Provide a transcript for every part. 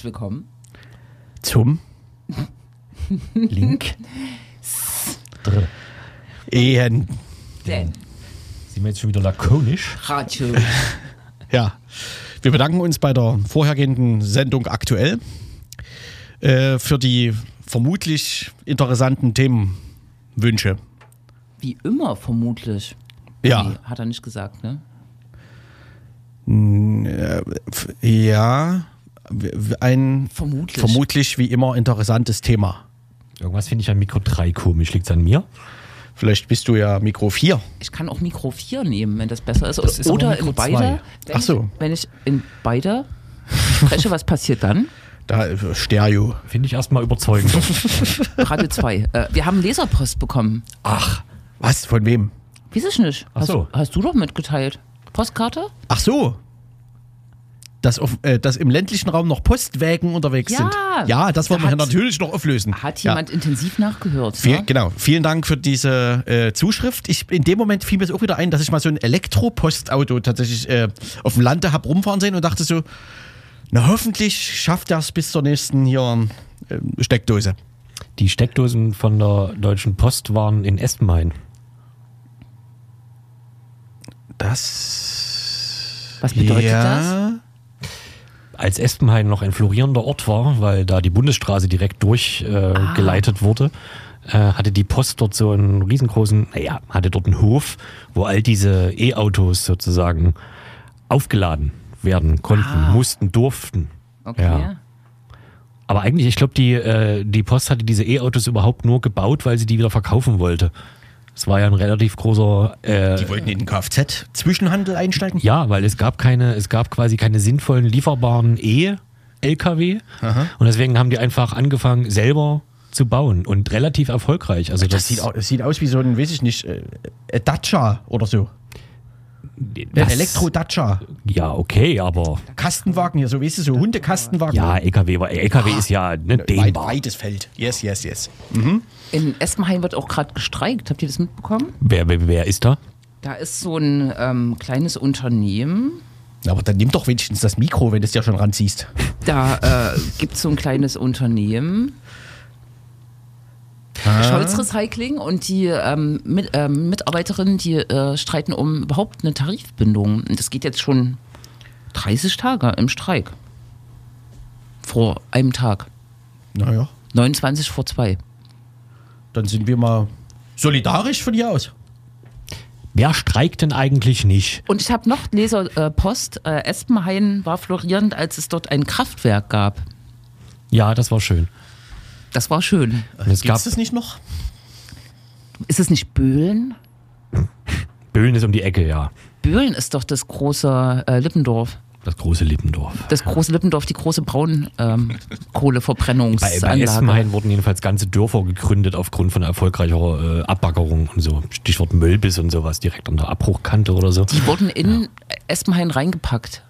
Herzlich willkommen. zum Link. Dr. Ehen. Denn Sind wir jetzt schon wieder lakonisch? Radio. Ja, wir bedanken uns bei der vorhergehenden Sendung aktuell äh, für die vermutlich interessanten Themenwünsche. Wie immer vermutlich. Ja. Nee, hat er nicht gesagt, ne? F- Ja, ein Vermutlich. vermutlich wie immer interessantes Thema. Irgendwas finde ich an Mikro 3 komisch. Liegt es an mir? Vielleicht bist du ja Mikro 4. Ich kann auch Mikro 4 nehmen, wenn das besser ist. Das ist Oder Mikro in beide. zwei. Wenn Ach so. Ich, wenn ich in beide spreche, was passiert dann? Da äh, Stereo. Finde ich erstmal überzeugend. Radio 2. Äh, wir haben Leserpost bekommen. Ach, Was? Von wem? Ich nicht. Ach Hast, so. hast du doch mitgeteilt. Postkarte? Ach so. Dass, auf, äh, dass im ländlichen Raum noch Postwägen unterwegs Ja. sind. Ja, das wollen Da wir natürlich noch auflösen. Hat ja. jemand intensiv nachgehört? Viel, ne? Genau, vielen Dank für diese äh, Zuschrift. Ich, in dem Moment fiel mir es auch wieder ein, dass ich mal so ein Elektropostauto tatsächlich äh, auf dem Lande hab rumfahren sehen und dachte so, na hoffentlich schafft er es bis zur nächsten hier äh, Steckdose. die Steckdosen von der Deutschen Post waren in Espenhain. Das. Was bedeutet ja, Als Espenhain noch ein florierender Ort war, weil da die Bundesstraße direkt durchgeleitet äh, geleitet wurde, äh, hatte die Post dort so einen riesengroßen, naja, hatte dort einen Hof, wo all diese E-Autos sozusagen aufgeladen werden konnten, mussten, durften. Okay. Ja. Aber eigentlich, ich glaube, die, äh, die Post hatte diese E-Autos überhaupt nur gebaut, weil sie die wieder verkaufen wollte. Es war ja ein relativ großer. Äh, Die wollten in den Kfz-Zwischenhandel einsteigen. ja, weil es gab keine, es gab quasi keine sinnvollen lieferbaren E-LKW. Und deswegen haben die einfach angefangen, selber zu bauen und relativ erfolgreich. Also Das das, sieht, das sieht aus wie so ein, weiß ich nicht, äh, äh, Dacia oder so. Ein das- Elektro-Dacia. Ja, okay, aber Kastenwagen hier, so weißt du, so Hundekastenwagen. ja, LKW, war- LKW ist ja ne, Weit, dehnbar. weites Feld. Yes, yes, yes. In Espenhain wird auch gerade gestreikt. Habt ihr das mitbekommen? Wer, wer, wer ist da? Da ist so ein ähm, kleines Unternehmen. Aber dann nimm doch wenigstens das Mikro, wenn du es ja schon ranziehst. Da äh, gibt es so ein kleines Unternehmen. Scholz Recycling und die ähm, mit, ähm, Mitarbeiterinnen, die äh, streiten um überhaupt eine Tarifbindung. Und das geht jetzt schon 30 Tage im Streik. Vor einem Tag. Naja, 29 vor zwei. dann sind wir mal solidarisch von hier aus. Wer streikt denn eigentlich nicht? Und ich habe noch Leserpost. Äh, äh, Espenhain war florierend, als es dort ein Kraftwerk gab. Ja, das war schön. Das war schön. Und es gab das nicht noch? Ist es nicht Böhlen? Böhlen ist um die Ecke, ja. Böhlen ist doch das große äh, Lippendorf. Das große Lippendorf. Das große Lippendorf, die große Bei, bei Braunkohleverbrennungsanlage. Essenhain wurden jedenfalls ganze Dörfer gegründet aufgrund von erfolgreicher äh, Abbaggerung und so. Stichwort Mölbis und sowas direkt an der Abbruchkante oder so. die wurden in Espenhain reingepackt.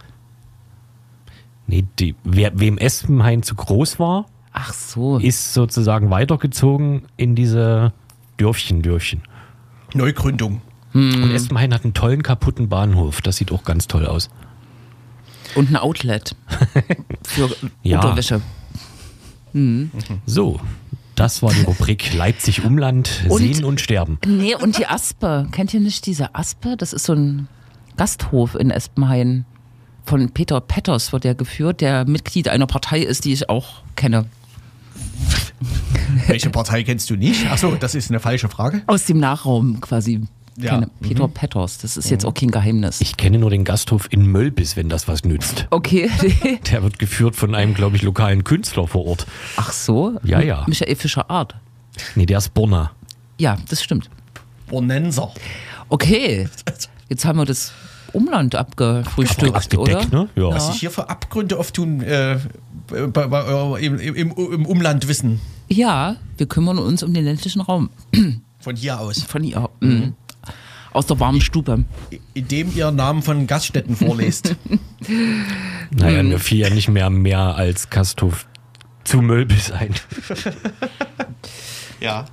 Nee, die, wer, wem Espenhain zu groß war, Ach so. ist sozusagen weitergezogen in diese Dörfchen, Dörfchen. Neugründung. Und Espenhain hat einen tollen kaputten Bahnhof. Das sieht auch ganz toll aus. Und ein Outlet für Ja. Unterwäsche. So, das war die Rubrik Leipzig Umland, Und- Sehen und Sterben. Nee, und die Aspe. Kennt ihr nicht diese Aspe? Das ist so ein Gasthof in Espenhain. Von Peter Petters wird der geführt, der Mitglied einer Partei ist, die ich auch kenne. Welche Partei kennst du nicht? Achso, das ist eine falsche Frage. Aus dem Nachraum quasi. Ja. Kenne. Peter Petters, das ist jetzt auch kein Geheimnis. Ich kenne nur den Gasthof in Mölbis, wenn das was nützt. Okay. Der wird geführt von einem, glaube ich, lokalen Künstler vor Ort. Ach so? Ja, ja. Michael Fischer Art. Nee, der ist Bonner. Ja, das stimmt. Bonenser. Okay. Jetzt haben wir das Umland abgefrühstückt, oder? Ne? Ja. Was sich hier für Abgründe auftun äh, bei, bei, äh, im, im, im Umland wissen. Ja, wir kümmern uns um den ländlichen Raum. Von hier aus. Von ihr. Mhm. Aus der warmen Stube. Indem ihr Namen von Gaststätten vorlest. Naja, mir fiel ja nicht mehr mehr als Gasthof zu Mölbis ein. ja.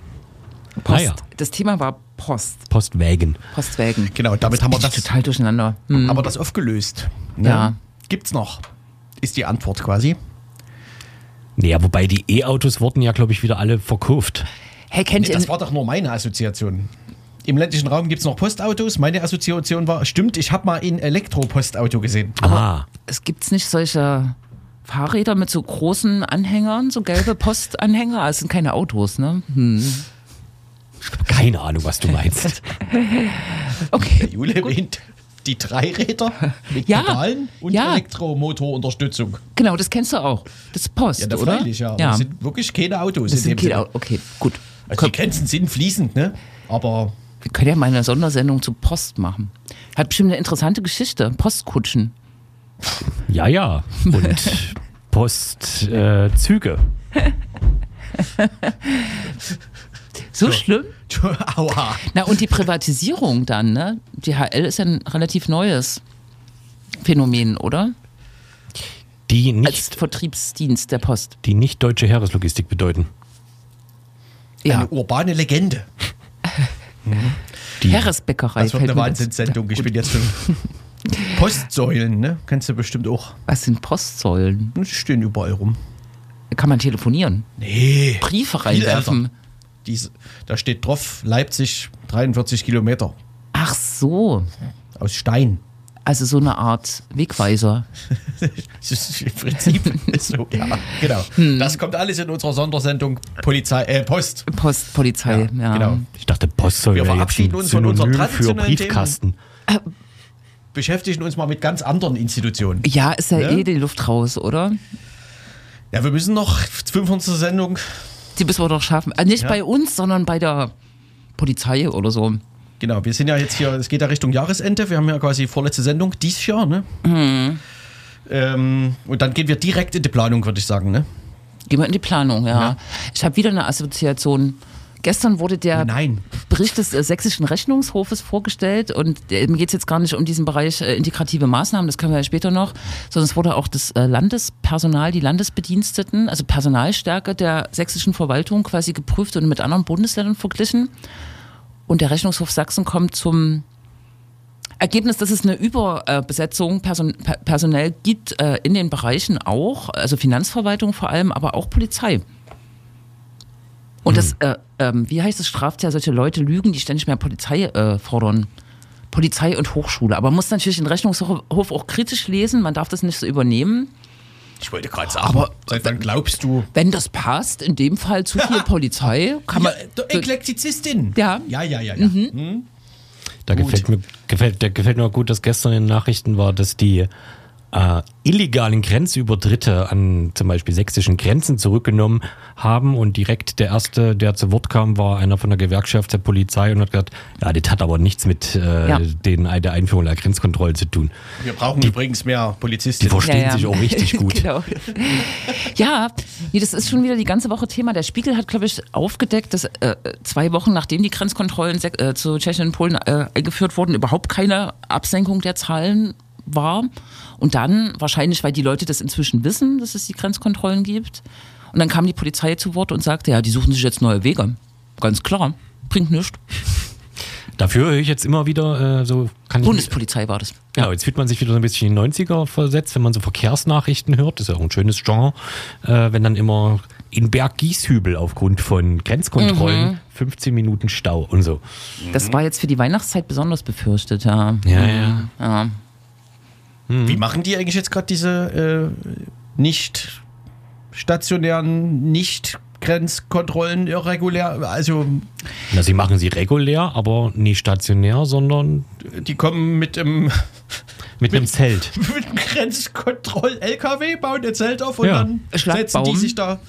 Post. Naja. Das Thema war Post. Postwägen. Postwägen. Genau, damit haben wir das, total durcheinander. Hm. haben wir das aufgelöst. Ne? Ja. Gibt's noch? Ist die Antwort quasi. Naja, wobei die E-Autos wurden ja, glaube ich, wieder alle verkauft. Hey, kennt Nee, ihr das war doch nur meine Assoziation. Im ländlichen Raum gibt es noch Postautos. Meine Assoziation war, stimmt, ich habe mal ein Elektropostauto gesehen. ah, es gibt's nicht solche Fahrräder mit so großen Anhängern, so gelbe Postanhänger? Also es sind keine Autos, ne? Hm. Keine Ahnung, was du meinst. Okay. Jule erwähnt die Dreiräder mit Ja, Pedalen und ja. Elektromotorunterstützung. Genau, das kennst du auch. Das ist Post, Ja, da oder? freilich, ja. Ja. Das sind wirklich keine Autos. Das in sind dem keine Sinne. Au- Okay, gut. Also die Grenzen sind fließend, ne? Aber Wir können ja mal eine Sondersendung zu Post machen. Hat bestimmt eine interessante Geschichte. Postkutschen. Ja, ja. Und Postzüge. Äh. So, schlimm? aua. Na, und die Privatisierung dann, ne? DHL ist ja ein relativ neues Phänomen, oder? die Als nicht, Vertriebsdienst der Post. die nicht deutsche Heereslogistik bedeuten. Ja. Eine urbane Legende. Die, Heeresbäckerei. Das wird eine Wahnsinnssendung. Ich bin jetzt schon. Postsäulen, ne? Kennst du bestimmt auch. Was sind Postsäulen? Die stehen überall rum. Kann man telefonieren. Nee. Briefe Viel reinwerfen. Dies, da steht drauf, Leipzig 43 Kilometer. Ach so. Aus Stein. Also so eine Art Wegweiser. Das ist Im Prinzip ist so, ja, genau. Hm. Das kommt alles in unserer Sondersendung Polizei, äh, Post. Post, Polizei, ja. Genau. ich dachte, Post soll Wir ja jetzt verabschieden uns von unseren Synonym für traditionellen Briefkasten. Beschäftigen uns mal mit ganz anderen Institutionen. Ja, ist ja Ne? eh die Luft raus, oder? Ja, wir müssen noch 500. Sendung. Die müssen wir doch schaffen. Äh, nicht Ja. bei uns, sondern bei der Polizei oder so. Genau, wir sind ja jetzt hier, es geht ja Richtung Jahresende. Wir haben ja quasi vorletzte Sendung dieses Jahr, ne? Mhm. Ähm, und dann gehen wir direkt in die Planung, würde ich sagen, ne? Gehen wir in die Planung, ja. Ja. Ich habe wieder eine Assoziation. Gestern wurde der Nein. Bericht des äh, Sächsischen Rechnungshofes vorgestellt und äh, mir geht es jetzt gar nicht um diesen Bereich äh, integrative Maßnahmen, das können wir ja später noch, sondern es wurde auch das äh, Landespersonal, die Landesbediensteten, also Personalstärke der sächsischen Verwaltung quasi geprüft und mit anderen Bundesländern verglichen. Und der Rechnungshof Sachsen kommt zum Ergebnis, dass es eine Überbesetzung person per- personell gibt äh, in den Bereichen auch, also Finanzverwaltung vor allem, aber auch Polizei. Und das, äh, ähm, wie heißt es, straft ja solche Leute Lügen, die ständig mehr Polizei äh, fordern. Polizei und Hochschule. Aber man muss natürlich den Rechnungshof auch kritisch lesen, man darf das nicht so übernehmen. Ich wollte gerade sagen, Aber- seit wann glaubst du? Wenn das passt, in dem Fall zu viel Polizei, kann man. ja, Eklektizistin. Ja. Ja, ja, ja, ja. Da Gut. gefällt mir, gefällt, da gefällt mir gut, dass gestern in den Nachrichten war, dass die äh, illegalen Grenzübertritte an zum Beispiel sächsischen Grenzen zurückgenommen haben und direkt der erste, der zu Wort kam, war einer von der Gewerkschaft der Polizei und hat gesagt, ja, das hat aber nichts mit äh, Ja. den, der Einführung der Grenzkontrolle zu tun. Wir brauchen übrigens mehr Die Polizistinnen. verstehen sich auch richtig gut. genau. Ja, nee, das ist schon wieder die ganze Woche Thema. Der Spiegel hat, glaube ich, aufgedeckt, dass äh, zwei Wochen nachdem die Grenzkontrollen äh, zu Tschechien und Polen äh, eingeführt wurden, überhaupt keine Absenkung der Zahlen war. Und dann, wahrscheinlich, weil die Leute das inzwischen wissen, dass es die Grenzkontrollen gibt. Und dann kam die Polizei zu Wort und sagte, ja, die suchen sich jetzt neue Wege. Ganz klar. Bringt nichts. Dafür höre ich jetzt immer wieder äh, so, kann ich Bundespolizei war das. Genau, jetzt fühlt man sich wieder so ein bisschen in die 90er versetzt, wenn man so Verkehrsnachrichten hört. Das ist ja auch ein schönes Genre. Äh, wenn dann immer in Berg-Gieshübel aufgrund von Grenzkontrollen 15 Minuten Stau und so. Das war jetzt für die Weihnachtszeit besonders befürchtet, ja. Ja, ja. ja. Wie machen die eigentlich jetzt gerade diese äh, nicht stationären, nicht Grenzkontrollen irregulär? Also Na, sie machen sie regulär, aber nie stationär, sondern die kommen mit dem, mit einem Zelt. mit dem Grenzkontroll-LKW, bauen ihr Zelt auf und Ja. dann setzen die sich da.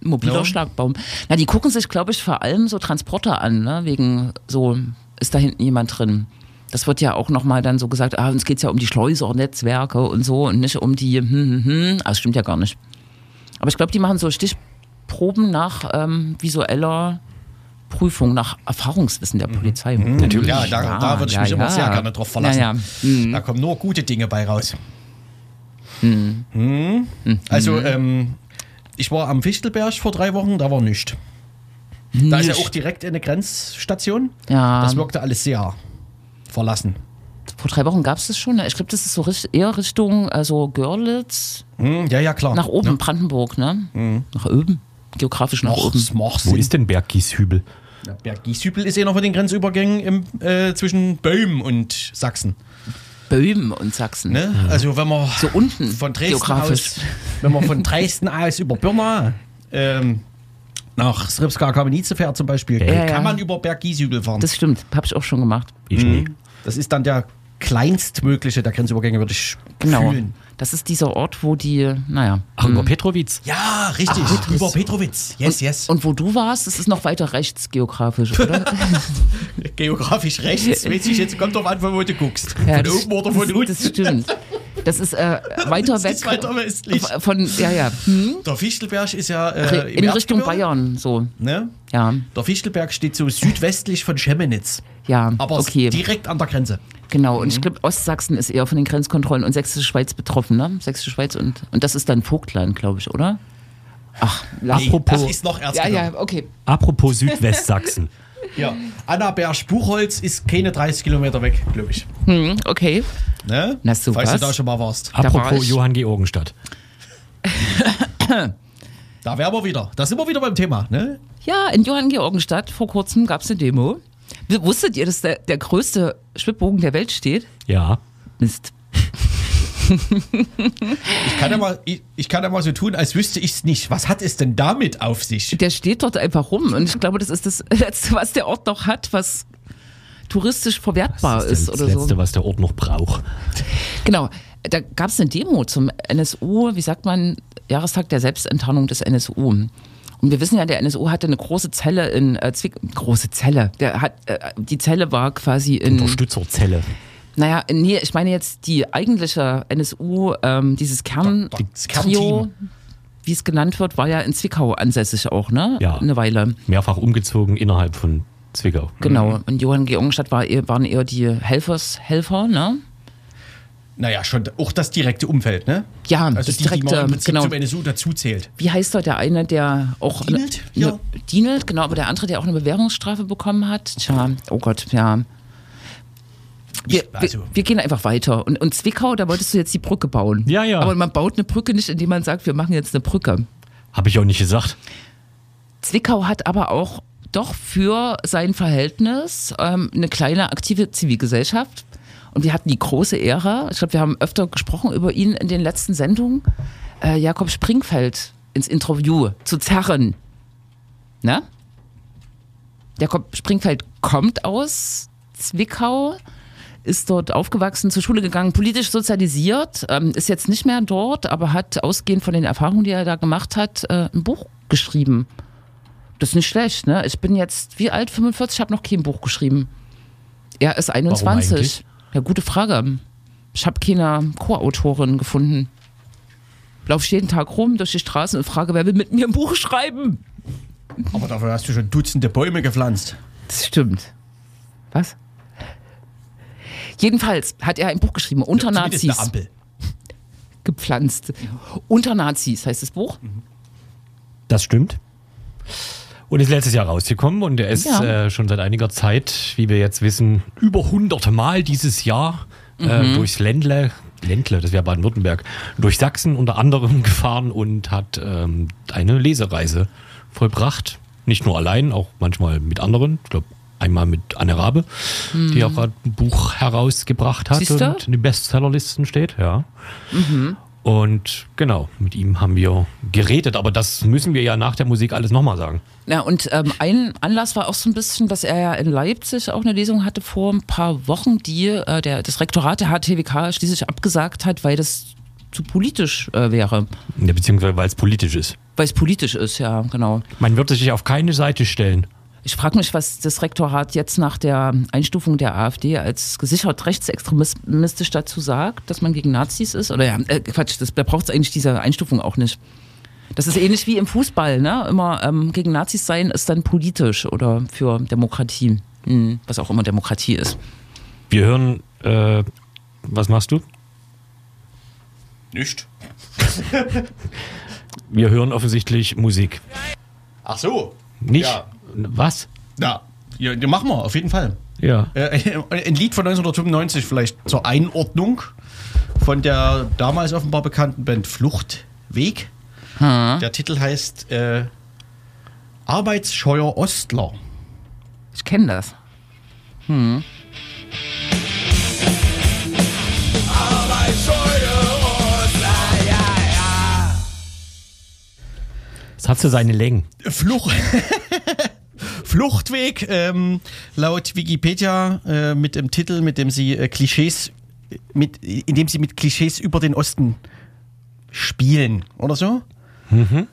Mobiler Ja. Schlagbaum. Na, die gucken sich, glaube ich, vor allem so Transporter an, ne? wegen so, ist da hinten jemand drin. Das wird ja auch nochmal dann so gesagt, ah, uns geht es ja um die Schleusernetzwerke und so und nicht um die, hm, hm, hm. Also stimmt ja gar nicht. Aber ich glaube, die machen so Stichproben nach ähm, visueller Prüfung, nach Erfahrungswissen der Polizei. Natürlich. Ja, da, da würde ich mich immer sehr gerne drauf verlassen. Ja, ja. Mhm. Da kommen nur gute Dinge bei raus. Hm. Also, ähm, ich war am Fichtelberg vor drei Wochen, da war nichts. Da ist ja auch direkt eine Grenzstation. Ja. Das wirkte alles sehr verlassen. Vor drei Wochen gab es das schon. Ne? Ich glaube, das ist so eher Richtung also Görlitz Hm, ja, ja, klar. nach oben, Ja. Brandenburg, ne? Nach oben. Geografisch nach Noch, oben. Wo ist denn Berggieshübel? Ja, Berg Gieshübel ist einer von den Grenzübergängen im, äh, zwischen Böhmen und Sachsen. Böhmen und Sachsen. Ne? Also wenn man So unten, von Dresden aus, wenn man von Dresden aus über Birna ähm, nach Srpska Kamenice fährt zum Beispiel, Ja, kann ja. man über Berg Gieshübel fahren. Das stimmt, habe ich auch schon gemacht. Ich nicht. Das ist dann der kleinstmögliche der Grenzübergänge, würde ich Genau. fühlen. Das ist dieser Ort, wo die, naja. Ach, über Petrowitz. Ja, richtig. Ach, über Petrowitz. Yes, yes. Und wo du warst, das ist noch weiter rechts geografisch, oder? Geografisch rechts, weiß ich jetzt, kommt drauf an, wo du guckst. Ja, von das- oben oder von unten. Das stimmt. Das ist äh, weiter Das weg. ist weiter westlich. Von, ja, ja. Hm? Der Fichtelberg ist ja äh, In Richtung Bayern, so. Ne? Ja, Der Fichtelberg steht so südwestlich von Chemnitz. ja. Aber okay. direkt an der Grenze. Genau, und ich glaube, Ostsachsen ist eher von den Grenzkontrollen und Sächsische Schweiz betroffen, ne? Sächsische Schweiz und, und das ist dann Vogtland, glaube ich, oder? Ach, la- Apropos- das ist noch ja, Erzgebirge. ja, okay. Apropos Südwestsachsen. Ja. Annaberg-Buchholz ist keine 30 Kilometer weg, glaube ich. Hm, okay. Ne? Na, so Falls du da schon mal warst. war Apropos ich. Johann Georgenstadt. Da wären wir wieder. Da sind wir wieder beim Thema. Ne? Ja, in Johanngeorgenstadt vor kurzem gab es eine Demo. Wusstet ihr, dass der, der größte Schwibbogen der Welt steht? Ja. Mist. Ich kann, ja mal, ich, ich kann ja mal so tun, als wüsste ich es nicht. Was hat es denn damit auf sich? Der steht dort einfach rum und ich glaube, das ist das Letzte, was der Ort noch hat, was touristisch verwertbar Das ist, ist das oder Letzte, so. was der Ort noch braucht. Genau. Da gab es eine Demo zum NSU, wie sagt man, Jahrestag der Selbstenttarnung des NSU. Und wir wissen ja, der NSU hatte eine große Zelle in äh, Zwick große Zelle. Der hat äh, die Zelle war quasi in Unterstützerzelle. Naja, nee, ich meine jetzt die eigentliche NSU, ähm, dieses Das Kerntrio, Kernteam. wie es genannt wird, war ja in Zwickau ansässig auch, ne? Ja. Eine Weile. Mehrfach umgezogen innerhalb von Zwickau. Genau. Und Johann Georgenstadt war waren eher die Helfershelfer, ne? Naja, schon auch das direkte Umfeld, ne? Ja, Also das die, die man direkte, im Prinzip genau. zum NSU dazu zählt. Wie heißt er, der eine, der auch. Dienelt? Ne, Ja. Dienelt, genau, aber der andere, der auch eine Bewährungsstrafe bekommen hat. Tja, oh Gott, ja. Wir, also- wir, wir gehen einfach weiter. Und, und Zwickau, da wolltest du jetzt die Brücke bauen. Ja, ja. Aber man baut eine Brücke nicht, indem man sagt, wir machen jetzt eine Brücke. Habe ich auch nicht gesagt. Zwickau hat aber auch doch für sein Verhältnis ähm, eine kleine aktive Zivilgesellschaft. Und wir hatten die große Ehre, ich glaube, wir haben öfter gesprochen über ihn in den letzten Sendungen, äh, Jakob Springfeld ins Interview zu zerren. Ne? Jakob Springfeld kommt aus Zwickau, ist dort aufgewachsen, zur Schule gegangen, politisch sozialisiert, ähm, ist jetzt nicht mehr dort, aber hat ausgehend von den Erfahrungen, die er da gemacht hat, äh, ein Buch geschrieben. Das ist nicht schlecht, ne? Ich bin jetzt, wie alt? 45, habe noch kein Buch geschrieben. Er ist 21. Ja, gute Frage. Ich habe keine Co-Autorin gefunden. Lauf jeden Tag rum durch die Straßen und frage, wer will mit mir ein Buch schreiben? Aber dafür hast du schon Dutzende Bäume gepflanzt. Das stimmt. Was? Jedenfalls hat er ein Buch geschrieben, unter Zumindest Nazis eine Ampel. gepflanzt. Unter Nazis heißt das Buch. Das stimmt. Und ist letztes Jahr rausgekommen und er ist Ja. äh, schon seit einiger Zeit, wie wir jetzt wissen, über hunderte Mal dieses Jahr äh, durchs Ländle, Ländle, das wäre Baden-Württemberg, durch Sachsen unter anderem gefahren und hat ähm, eine Lesereise vollbracht. Nicht nur allein, auch manchmal mit anderen. Ich glaube, einmal mit Anne Rabe, die auch gerade ein Buch herausgebracht hat Siehste? und in den Bestsellerlisten steht, ja. Und genau, mit ihm haben wir geredet, aber das müssen wir ja nach der Musik alles nochmal sagen. Ja, und ähm, ein Anlass war auch so ein bisschen, dass er ja in Leipzig auch eine Lesung hatte vor ein paar Wochen, die äh, der, das Rektorat der HTWK schließlich abgesagt hat, weil das zu politisch äh, wäre. Ja, beziehungsweise weil es politisch ist. Weil es politisch ist, ja, genau. Man wird sich auf keine Seite stellen. Ich frage mich, was das Rektorat jetzt nach der Einstufung der AfD als gesichert rechtsextremistisch dazu sagt, dass man gegen Nazis ist. Oder ja, äh, Quatsch, das, da braucht es eigentlich diese Einstufung auch nicht. Das ist ähnlich wie im Fußball, ne? Immer ähm, gegen Nazis sein ist dann politisch oder für Demokratie. Hm, was auch immer Demokratie ist. Wir hören, äh, was machst du? Nicht. Wir hören offensichtlich Musik. Ach so. Nicht? Ja. Was? Ja, ja, den machen wir, auf jeden Fall. Ja. Äh, ein Lied von 1995 vielleicht zur Einordnung von der damals offenbar bekannten Band Fluchtweg. Der Titel heißt äh, Arbeitsscheuer Ostler. Ich kenne das. Es hat so seine Längen. Fluch Fluchtweg, ähm, laut Wikipedia äh, mit dem Titel, mit dem sie äh, Klischees, mit, in dem sie mit Klischees über den Osten spielen, oder so?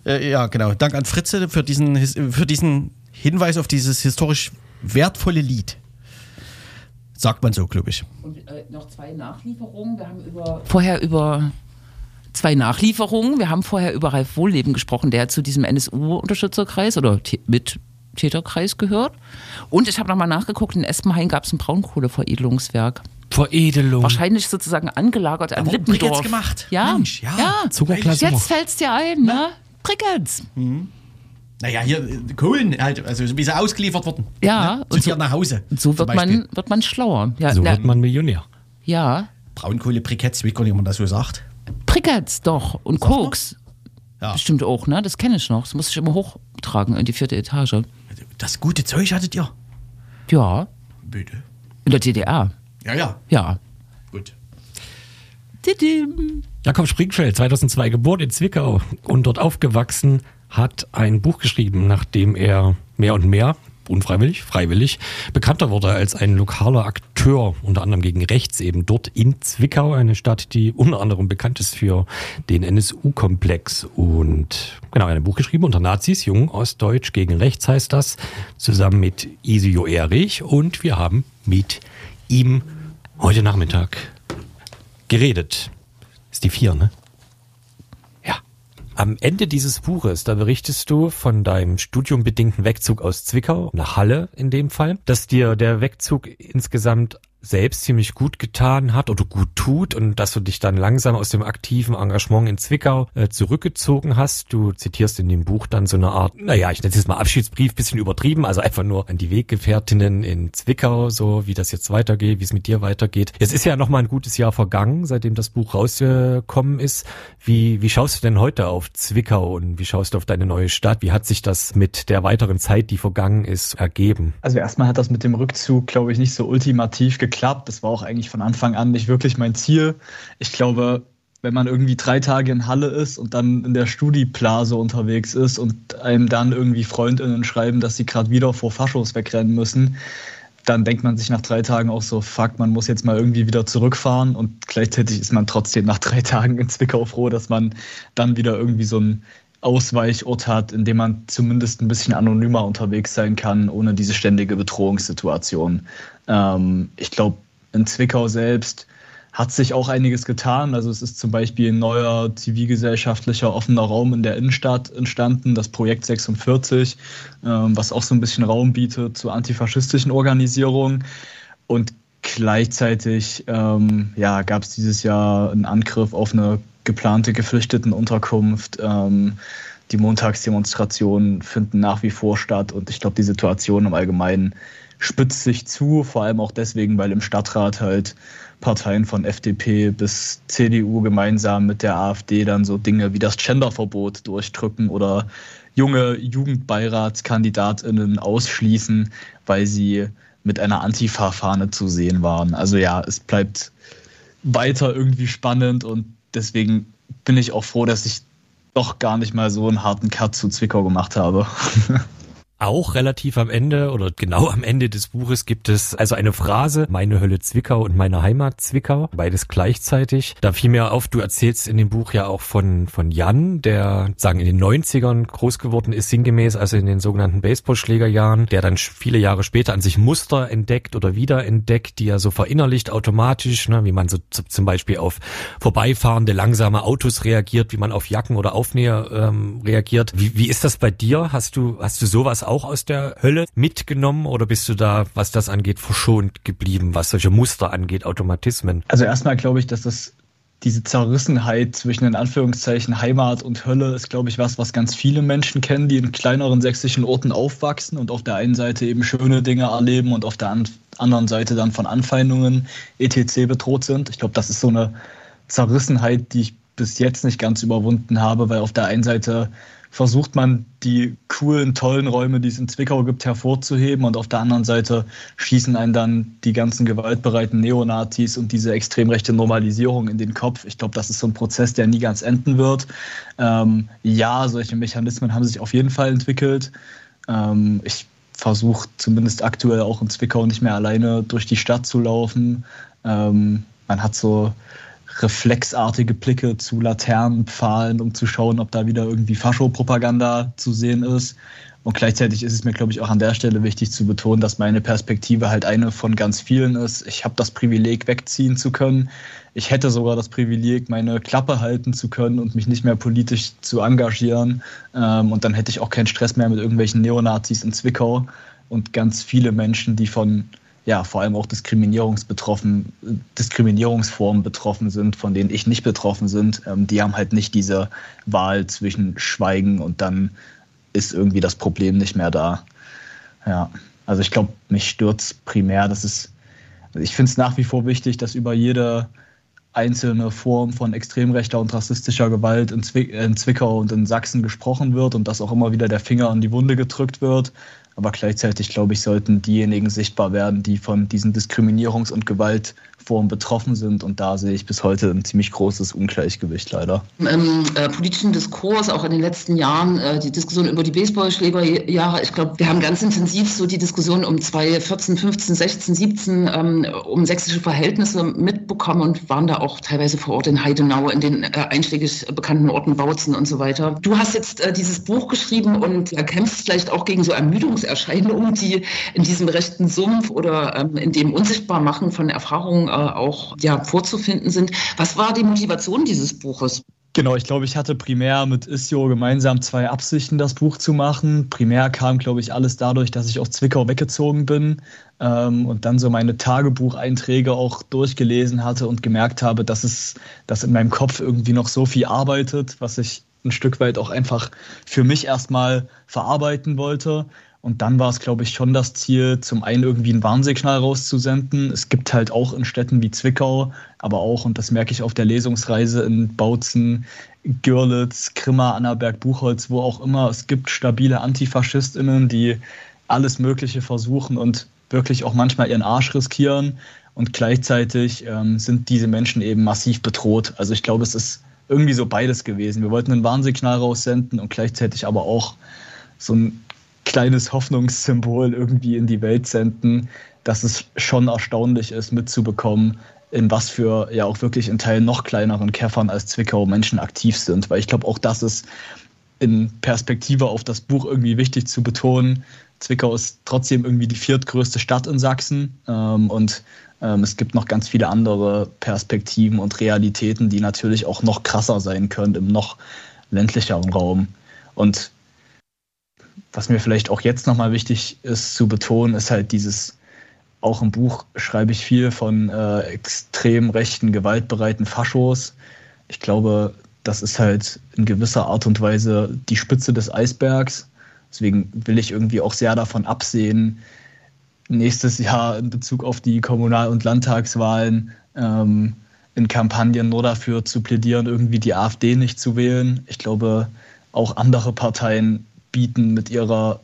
Äh, ja, genau. Dank an Fritze für diesen, für diesen Hinweis auf dieses historisch wertvolle Lied. Sagt man so, glaube ich. Und äh, noch zwei Nachlieferungen. Wir haben über vorher über zwei Nachlieferungen. Wir haben vorher über Ralf Wohlleben gesprochen, der zu diesem NSU-Unterstützerkreis oder mit Täterkreis gehört. Und ich habe nochmal nachgeguckt, in Espenhain gab es ein Braunkohleveredelungswerk. Veredelung. Wahrscheinlich sozusagen angelagert an Lippendorf. Briketts gemacht. Ja, Mensch, ja. ja. Zuckerglasur. Jetzt fällt's dir ein, ne? Briketts. Naja, hier äh, Kohlen, halt, also wie sie ausgeliefert wurden. Ja, Ne? und Zu dir so- nach Hause. So wird man, wird man schlauer. Ja, So na, wird man Millionär. ja. Braunkohle-Briketts, wie kann man das so sagt? Briketts doch. Und. Koks. Ja. Bestimmt auch, ne? Das kenne ich noch. Das muss ich immer hochtragen in die vierte Etage. Das gute Zeug hattet ihr? Ja. Bitte. In der DDR. Ja, ja, Ja. gut. Tidim. Jakob Springfeld, 2002 geboren in Zwickau und dort aufgewachsen, hat ein Buch geschrieben, nachdem er mehr und mehr, unfreiwillig, freiwillig, bekannter wurde als ein lokaler Akteur, unter anderem gegen rechts eben dort in Zwickau, eine Stadt, die unter anderem bekannt ist für den NSU-Komplex und genau, ein Buch geschrieben unter Nazis, Jung Ostdeutsch gegen rechts heißt das, zusammen mit Isio Erich und wir haben mit ihm heute Nachmittag geredet. Ist die vier, ne? Am Ende dieses Buches, da berichtest du von deinem studiumbedingten Wegzug aus Zwickau nach Halle in dem Fall, dass dir der Wegzug insgesamt selbst ziemlich gut getan hat oder gut tut und dass du dich dann langsam aus dem aktiven Engagement in Zwickau äh, zurückgezogen hast. Du zitierst in dem Buch dann so eine Art, naja, ich nenne es jetzt mal Abschiedsbrief, bisschen übertrieben, also einfach nur an die Weggefährtinnen in Zwickau, so wie das jetzt weitergeht, wie es mit dir weitergeht. Es ist ja noch mal ein gutes Jahr vergangen, seitdem das Buch rausgekommen ist. Wie, wie schaust du denn heute auf Zwickau und wie schaust du auf deine neue Stadt? Wie hat sich das mit der weiteren Zeit, die vergangen ist, ergeben? Also erstmal hat das mit dem Rückzug, glaube ich, nicht so ultimativ geklappt. Das war auch eigentlich von Anfang an nicht wirklich mein Ziel. Ich glaube, wenn man irgendwie drei Tage in Halle ist und dann in der Studiplase unterwegs ist und einem dann irgendwie Freundinnen schreiben, dass sie gerade wieder vor Faschos wegrennen müssen, dann denkt man sich nach drei Tagen auch so, fuck, man muss jetzt mal irgendwie wieder zurückfahren und gleichzeitig ist man trotzdem nach drei Tagen in Zwickau froh, dass man dann wieder irgendwie so ein Ausweichort hat, in dem man zumindest ein bisschen anonymer unterwegs sein kann, ohne diese ständige Bedrohungssituation. Ähm, ich glaube, in Zwickau selbst hat sich auch einiges getan. Also es ist zum Beispiel ein neuer zivilgesellschaftlicher offener Raum in der Innenstadt entstanden, das Projekt 46, ähm, was auch so ein bisschen Raum bietet zu antifaschistischen Organisierungen. Und gleichzeitig ähm, ja, gab es dieses Jahr einen Angriff auf eine geplante Geflüchtetenunterkunft. Ähm, die Montagsdemonstrationen finden nach wie vor statt und ich glaube, die Situation im Allgemeinen spitzt sich zu, vor allem auch deswegen, weil im Stadtrat halt Parteien von FDP bis CDU gemeinsam mit der AfD dann so Dinge wie das Genderverbot durchdrücken oder junge Jugendbeiratskandidatinnen ausschließen, weil sie mit einer Antifa-Fahne zu sehen waren. Also ja, es bleibt weiter irgendwie spannend und deswegen bin ich auch froh, dass ich doch gar nicht mal so einen harten Cut zu Zwickau gemacht habe. Auch relativ am Ende oder genau am Ende des Buches gibt es also eine Phrase, meine Hölle Zwickau und meine Heimat Zwickau, beides gleichzeitig. Da fiel mir auf, du erzählst in dem Buch ja auch von, von Jan, der sagen in den 90ern groß geworden ist, sinngemäß, also in den sogenannten Baseballschlägerjahren, der dann viele Jahre später an sich Muster entdeckt oder wiederentdeckt, die er so verinnerlicht automatisch, ne, wie man so zum Beispiel auf vorbeifahrende langsame Autos reagiert, wie man auf Jacken oder Aufnäher ähm, reagiert. Wie, wie ist das bei dir? Hast du, hast du sowas auch aus der Hölle mitgenommen oder bist du da, was das angeht, verschont geblieben, was solche Muster angeht, Automatismen? Also erstmal glaube ich, dass das diese Zerrissenheit zwischen in Anführungszeichen Heimat und Hölle ist, glaube ich, was, was ganz viele Menschen kennen, die in kleineren sächsischen Orten aufwachsen und auf der einen Seite eben schöne Dinge erleben und auf der anderen Seite dann von Anfeindungen etc. bedroht sind. Ich glaube, das ist so eine Zerrissenheit, die ich bis jetzt nicht ganz überwunden habe, weil auf der einen Seite versucht man, die coolen, tollen Räume, die es in Zwickau gibt, hervorzuheben. Und auf der anderen Seite schießen einen dann die ganzen gewaltbereiten Neonazis und diese extrem rechte Normalisierung in den Kopf. Ich glaube, das ist so ein Prozess, der nie ganz enden wird. Ähm, ja, solche Mechanismen haben sich auf jeden Fall entwickelt. Ähm, ich versuche zumindest aktuell auch in Zwickau nicht mehr alleine durch die Stadt zu laufen. Ähm, man hat so reflexartige Blicke zu Laternenpfahlen, um zu schauen, ob da wieder irgendwie Faschopropaganda zu sehen ist. Und gleichzeitig ist es mir, glaube ich, auch an der Stelle wichtig zu betonen, dass meine Perspektive halt eine von ganz vielen ist. Ich habe das Privileg, wegziehen zu können. Ich hätte sogar das Privileg, meine Klappe halten zu können und mich nicht mehr politisch zu engagieren. Ähm, und dann hätte ich auch keinen Stress mehr mit irgendwelchen Neonazis in Zwickau. Und ganz viele Menschen, die von ja, vor allem auch Diskriminierungsbetroffen, Diskriminierungsformen betroffen sind, von denen ich nicht betroffen sind, ähm, die haben halt nicht diese Wahl zwischen Schweigen und dann ist irgendwie das Problem nicht mehr da. Ja, also ich glaube, mich stört primär, dass es, also ich finde es nach wie vor wichtig, dass über jede einzelne Form von extrem rechter und rassistischer Gewalt in Zwickau und in Sachsen gesprochen wird und dass auch immer wieder der Finger an die Wunde gedrückt wird. Aber gleichzeitig, glaube ich, sollten diejenigen sichtbar werden, die von diesen Diskriminierungs- und Gewaltformen betroffen sind. Und da sehe ich bis heute ein ziemlich großes Ungleichgewicht leider. Im äh, politischen Diskurs, auch in den letzten Jahren, äh, die Diskussion über die Baseballschlägerjahre, ich glaube, wir haben ganz intensiv so die Diskussion um 2014, 15, 16, 17 ähm, um sächsische Verhältnisse mitbekommen und waren da auch teilweise vor Ort in Heidenau, in den äh, einschlägig bekannten Orten Bautzen und so weiter. Du hast jetzt äh, dieses Buch geschrieben und kämpfst vielleicht auch gegen so Ermüdungs Erscheinungen, die in diesem rechten Sumpf oder ähm, in dem Unsichtbarmachen von Erfahrungen äh, auch ja, vorzufinden sind. Was war die Motivation dieses Buches? Genau, ich glaube, ich hatte primär mit Isio gemeinsam zwei Absichten, das Buch zu machen. Primär kam, glaube ich, alles dadurch, dass ich aus Zwickau weggezogen bin ähm, und dann so meine Tagebucheinträge auch durchgelesen hatte und gemerkt habe, dass es, dass in meinem Kopf irgendwie noch so viel arbeitet, was ich ein Stück weit auch einfach für mich erstmal verarbeiten wollte. Und dann war es, glaube ich, schon das Ziel, zum einen irgendwie ein Warnsignal rauszusenden. Es gibt halt auch in Städten wie Zwickau, aber auch, und das merke ich auf der Lesungsreise in Bautzen, Görlitz, Grimma, Annaberg, Buchholz, wo auch immer, es gibt stabile AntifaschistInnen, die alles Mögliche versuchen und wirklich auch manchmal ihren Arsch riskieren. Und gleichzeitig ähm, sind diese Menschen eben massiv bedroht. Also ich glaube, es ist irgendwie so beides gewesen. Wir wollten ein Warnsignal raussenden und gleichzeitig aber auch so ein kleines Hoffnungssymbol irgendwie in die Welt senden, dass es schon erstaunlich ist, mitzubekommen, in was für ja auch wirklich in Teilen noch kleineren Käffern als Zwickau Menschen aktiv sind. Weil ich glaube, auch das ist in Perspektive auf das Buch irgendwie wichtig zu betonen. Zwickau ist trotzdem irgendwie die viertgrößte Stadt in Sachsen ähm, und ähm, es gibt noch ganz viele andere Perspektiven und Realitäten, die natürlich auch noch krasser sein können im noch ländlicheren Raum. Und was mir vielleicht auch jetzt nochmal wichtig ist zu betonen, ist halt dieses, auch im Buch schreibe ich viel von äh, extrem rechten, gewaltbereiten Faschos. Ich glaube, das ist halt in gewisser Art und Weise die Spitze des Eisbergs. Deswegen will ich irgendwie auch sehr davon absehen, nächstes Jahr in Bezug auf die Kommunal- und Landtagswahlen ähm, in Kampagnen nur dafür zu plädieren, irgendwie die AfD nicht zu wählen. Ich glaube, auch andere Parteien bieten mit ihrer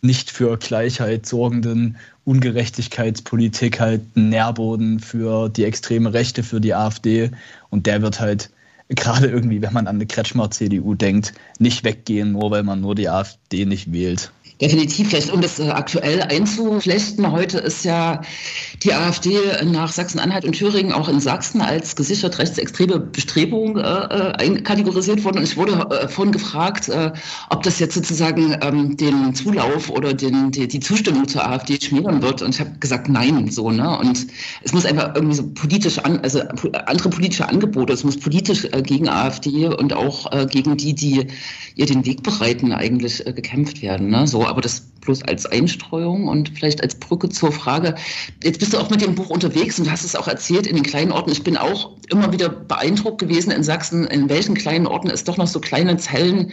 nicht für Gleichheit sorgenden Ungerechtigkeitspolitik halt einen Nährboden für die extreme Rechte, für die AfD. Und der wird halt gerade irgendwie, wenn man an eine Kretschmer-CDU denkt, nicht weggehen, nur weil man nur die AfD nicht wählt. Definitiv, vielleicht um das äh, aktuell einzuflechten. Heute ist ja die AfD nach Sachsen-Anhalt und Thüringen auch in Sachsen als gesichert rechtsextreme Bestrebung äh, äh einkategorisiert worden. Und ich wurde äh, vorhin gefragt, äh, ob das jetzt sozusagen ähm, den Zulauf oder den, die, die Zustimmung zur AfD schmälern wird. Und ich habe gesagt, nein, so, ne? Und es muss einfach irgendwie so politisch an, also andere politische Angebote, es muss politisch äh, gegen AfD und auch gegen die, die ihr den Weg bereiten, eigentlich gekämpft werden. Ne? So, aber das bloß als Einstreuung und vielleicht als Brücke zur Frage. Jetzt bist du auch mit dem Buch unterwegs und hast es auch erzählt in den kleinen Orten. Ich bin auch immer wieder beeindruckt gewesen in Sachsen, in welchen kleinen Orten es doch noch so kleine Zellen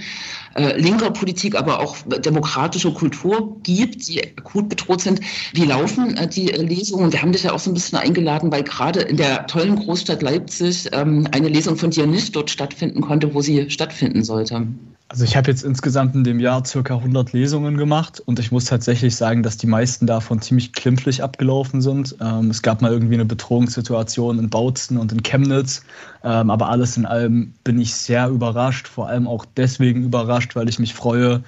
äh, linker Politik, aber auch demokratischer Kultur gibt, die akut bedroht sind. Wie laufen äh, die Lesungen? Wir haben dich ja auch so ein bisschen eingeladen, weil gerade in der tollen Großstadt Leipzig ähm, eine Lesung von dir nicht dort stattfinden konnte, wo sie stattfinden sollte. Also ich habe jetzt insgesamt in dem Jahr circa 100 Lesungen gemacht und ich muss tatsächlich sagen, dass die meisten davon ziemlich klimpflich abgelaufen sind. Ähm, es gab mal irgendwie eine Bedrohungssituation in Bautzen und in Chemnitz, ähm, aber alles in allem bin ich sehr überrascht, vor allem auch deswegen überrascht, weil ich mich freue,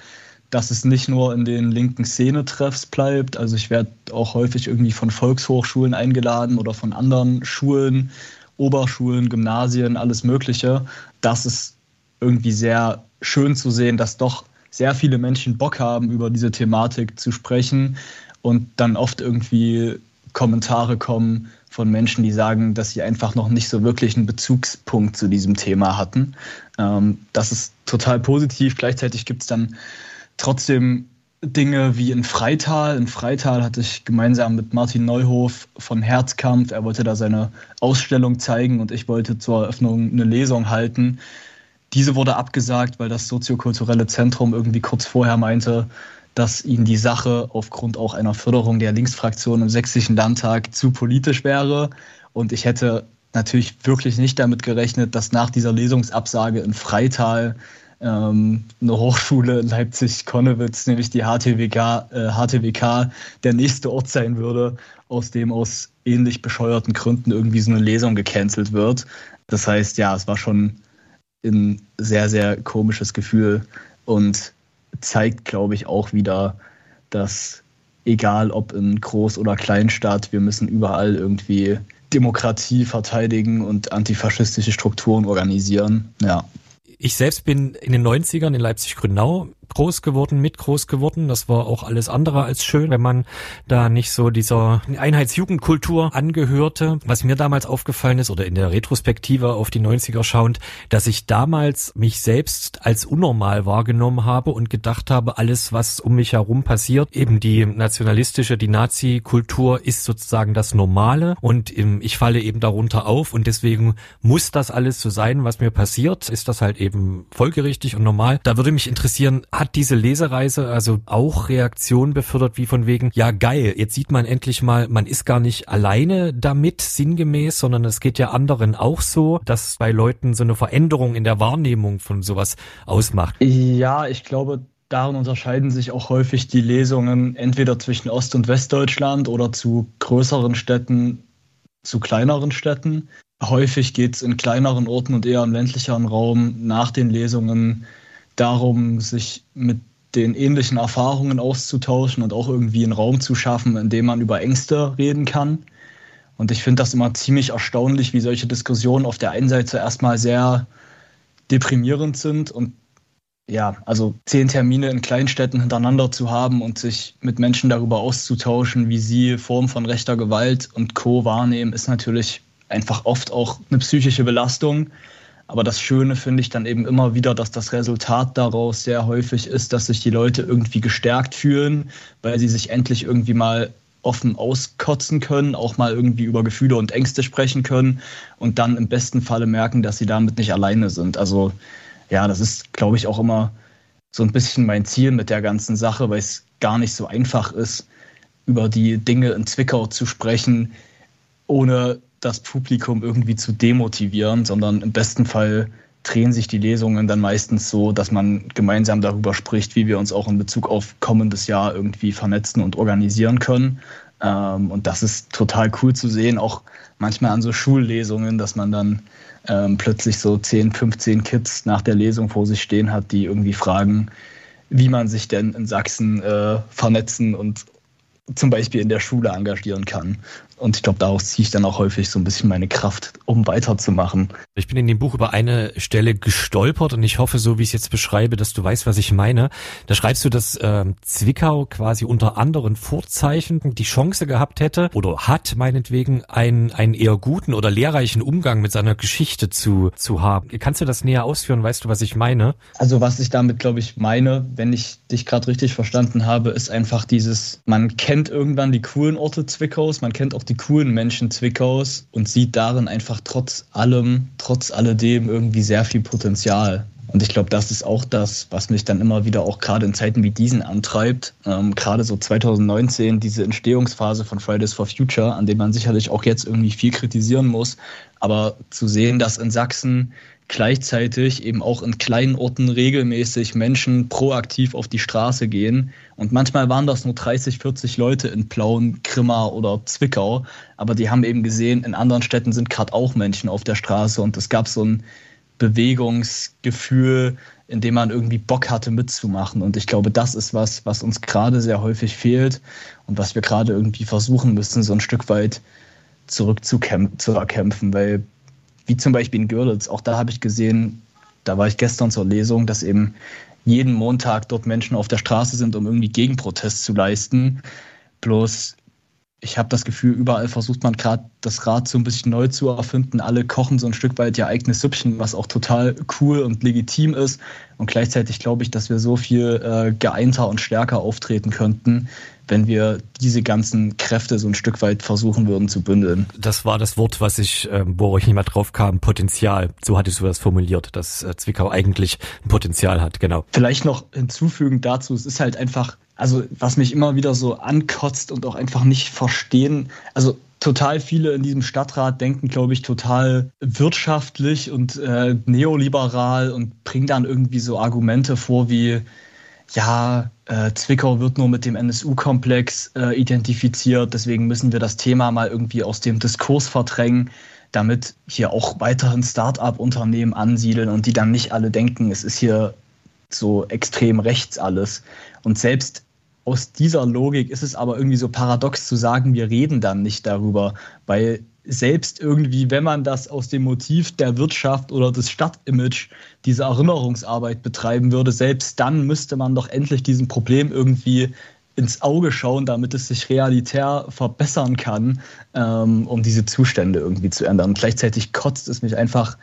dass es nicht nur in den linken Szene-Treffs bleibt. Also ich werde auch häufig irgendwie von Volkshochschulen eingeladen oder von anderen Schulen, Oberschulen, Gymnasien, alles Mögliche. Das ist irgendwie sehr schön zu sehen, dass doch sehr viele Menschen Bock haben, über diese Thematik zu sprechen und dann oft irgendwie Kommentare kommen von Menschen, die sagen, dass sie einfach noch nicht so wirklich einen Bezugspunkt zu diesem Thema hatten. Ähm, das ist total positiv. Gleichzeitig gibt es dann trotzdem Dinge wie in Freital. In Freital hatte ich gemeinsam mit Martin Neuhof von Herzkampf, er wollte da seine Ausstellung zeigen und ich wollte zur Eröffnung eine Lesung halten. Diese wurde abgesagt, weil das soziokulturelle Zentrum irgendwie kurz vorher meinte, dass ihnen die Sache aufgrund auch einer Förderung der Linksfraktion im Sächsischen Landtag zu politisch wäre. Und ich hätte natürlich wirklich nicht damit gerechnet, dass nach dieser Lesungsabsage in Freital ähm, eine Hochschule in Leipzig-Konnewitz, nämlich die HTWK, äh, HTWK, der nächste Ort sein würde, aus dem aus ähnlich bescheuerten Gründen irgendwie so eine Lesung gecancelt wird. Das heißt, ja, es war schon ein sehr, sehr komisches Gefühl und zeigt, glaube ich, auch wieder, dass egal ob in Groß- oder Kleinstadt, wir müssen überall irgendwie Demokratie verteidigen und antifaschistische Strukturen organisieren. Ja. Ich selbst bin in den 90ern in Leipzig-Grünau groß geworden, mit groß geworden. Das war auch alles andere als schön, wenn man da nicht so dieser Einheitsjugendkultur angehörte. Was mir damals aufgefallen ist oder in der Retrospektive auf die 90er schauend, dass ich damals mich selbst als unnormal wahrgenommen habe und gedacht habe, alles, was um mich herum passiert, eben die nationalistische, die Nazi-Kultur ist sozusagen das Normale und ich falle eben darunter auf und deswegen muss das alles so sein, was mir passiert, ist das halt eben folgerichtig und normal. Da würde mich interessieren, hat diese Lesereise also auch Reaktionen befördert, wie von wegen, ja geil, jetzt sieht man endlich mal, man ist gar nicht alleine damit, sinngemäß, sondern es geht ja anderen auch so, dass bei Leuten so eine Veränderung in der Wahrnehmung von sowas ausmacht. Ja, ich glaube, darin unterscheiden sich auch häufig die Lesungen entweder zwischen Ost- und Westdeutschland oder zu größeren Städten, zu kleineren Städten. Häufig geht es in kleineren Orten und eher im ländlicheren Raum nach den Lesungen darum, sich mit den ähnlichen Erfahrungen auszutauschen und auch irgendwie einen Raum zu schaffen, in dem man über Ängste reden kann. Und ich finde das immer ziemlich erstaunlich, wie solche Diskussionen auf der einen Seite erstmal sehr deprimierend sind und ja, also zehn Termine in Kleinstädten hintereinander zu haben und sich mit Menschen darüber auszutauschen, wie sie Formen von rechter Gewalt und Co. wahrnehmen, ist natürlich einfach oft auch eine psychische Belastung. Aber das Schöne finde ich dann eben immer wieder, dass das Resultat daraus sehr häufig ist, dass sich die Leute irgendwie gestärkt fühlen, weil sie sich endlich irgendwie mal offen auskotzen können, auch mal irgendwie über Gefühle und Ängste sprechen können und dann im besten Falle merken, dass sie damit nicht alleine sind. Also ja, das ist, glaube ich, auch immer so ein bisschen mein Ziel mit der ganzen Sache, weil es gar nicht so einfach ist, über die Dinge in Zwickau zu sprechen, ohne das Publikum irgendwie zu demotivieren, sondern im besten Fall drehen sich die Lesungen dann meistens so, dass man gemeinsam darüber spricht, wie wir uns auch in Bezug auf kommendes Jahr irgendwie vernetzen und organisieren können. Ähm, und das ist total cool zu sehen, auch manchmal an so Schullesungen, dass man dann ähm, plötzlich so 10, 15 Kids nach der Lesung vor sich stehen hat, die irgendwie fragen, wie man sich denn in Sachsen äh, vernetzen und zum Beispiel in der Schule engagieren kann. Und ich glaube, daraus ziehe ich dann auch häufig so ein bisschen meine Kraft, um weiterzumachen. Ich bin in dem Buch über eine Stelle gestolpert und ich hoffe, so wie ich es jetzt beschreibe, dass du weißt, was ich meine. Da schreibst du, dass äh, Zwickau quasi unter anderen Vorzeichen die Chance gehabt hätte oder hat meinetwegen einen, einen eher guten oder lehrreichen Umgang mit seiner Geschichte zu, zu haben. Kannst du das näher ausführen? Weißt du, was ich meine? Also was ich damit, glaube ich, meine, wenn ich dich gerade richtig verstanden habe, ist einfach dieses, man kennt irgendwann die coolen Orte Zwickaus, man kennt auch die coolen Menschen Zwickaus und sieht darin einfach trotz allem, trotz alledem irgendwie sehr viel Potenzial. Und ich glaube, das ist auch das, was mich dann immer wieder auch gerade in Zeiten wie diesen antreibt. Ähm, gerade so 2019, diese Entstehungsphase von Fridays for Future, an dem man sicherlich auch jetzt irgendwie viel kritisieren muss. Aber zu sehen, dass in Sachsen gleichzeitig eben auch in kleinen Orten regelmäßig Menschen proaktiv auf die Straße gehen. Und manchmal waren das nur 30, 40 Leute in Plauen, Grimma oder Zwickau. Aber die haben eben gesehen, in anderen Städten sind gerade auch Menschen auf der Straße. Und es gab so ein Bewegungsgefühl, in dem man irgendwie Bock hatte mitzumachen. Und ich glaube, das ist was, was uns gerade sehr häufig fehlt und was wir gerade irgendwie versuchen müssen, so ein Stück weit zurückzuerkämpfen, weil wie zum Beispiel in Görlitz. Auch da habe ich gesehen, da war ich gestern zur Lesung, dass eben jeden Montag dort Menschen auf der Straße sind, um irgendwie Gegenprotest zu leisten. Bloß ich habe das Gefühl, überall versucht man gerade das Rad so ein bisschen neu zu erfinden. Alle kochen so ein Stück weit ihr eigenes Süppchen, was auch total cool und legitim ist. Und gleichzeitig glaube ich, dass wir so viel äh, geeinter und stärker auftreten könnten, wenn wir diese ganzen Kräfte so ein Stück weit versuchen würden zu bündeln. Das war das Wort, was ich, äh, wo ich nicht mal drauf kam, Potenzial. So hattest du das formuliert, dass äh, Zwickau eigentlich ein Potenzial hat, genau. Vielleicht noch hinzufügend dazu, es ist halt einfach also was mich immer wieder so ankotzt und auch einfach nicht verstehen, also total viele in diesem Stadtrat denken, glaube ich, total wirtschaftlich und äh, neoliberal und bringen dann irgendwie so Argumente vor wie, ja, äh, Zwickau wird nur mit dem NSU-Komplex äh, identifiziert, deswegen müssen wir das Thema mal irgendwie aus dem Diskurs verdrängen, damit hier auch weiterhin Start-up-Unternehmen ansiedeln und die dann nicht alle denken, es ist hier so extrem rechts alles. Und selbst aus dieser Logik ist es aber irgendwie so paradox zu sagen, wir reden dann nicht darüber, weil selbst irgendwie, wenn man das aus dem Motiv der Wirtschaft oder des Stadtimage, diese Erinnerungsarbeit betreiben würde, selbst dann müsste man doch endlich diesem Problem irgendwie ins Auge schauen, damit es sich realitär verbessern kann, ähm, um diese Zustände irgendwie zu ändern. Und gleichzeitig kotzt es mich einfach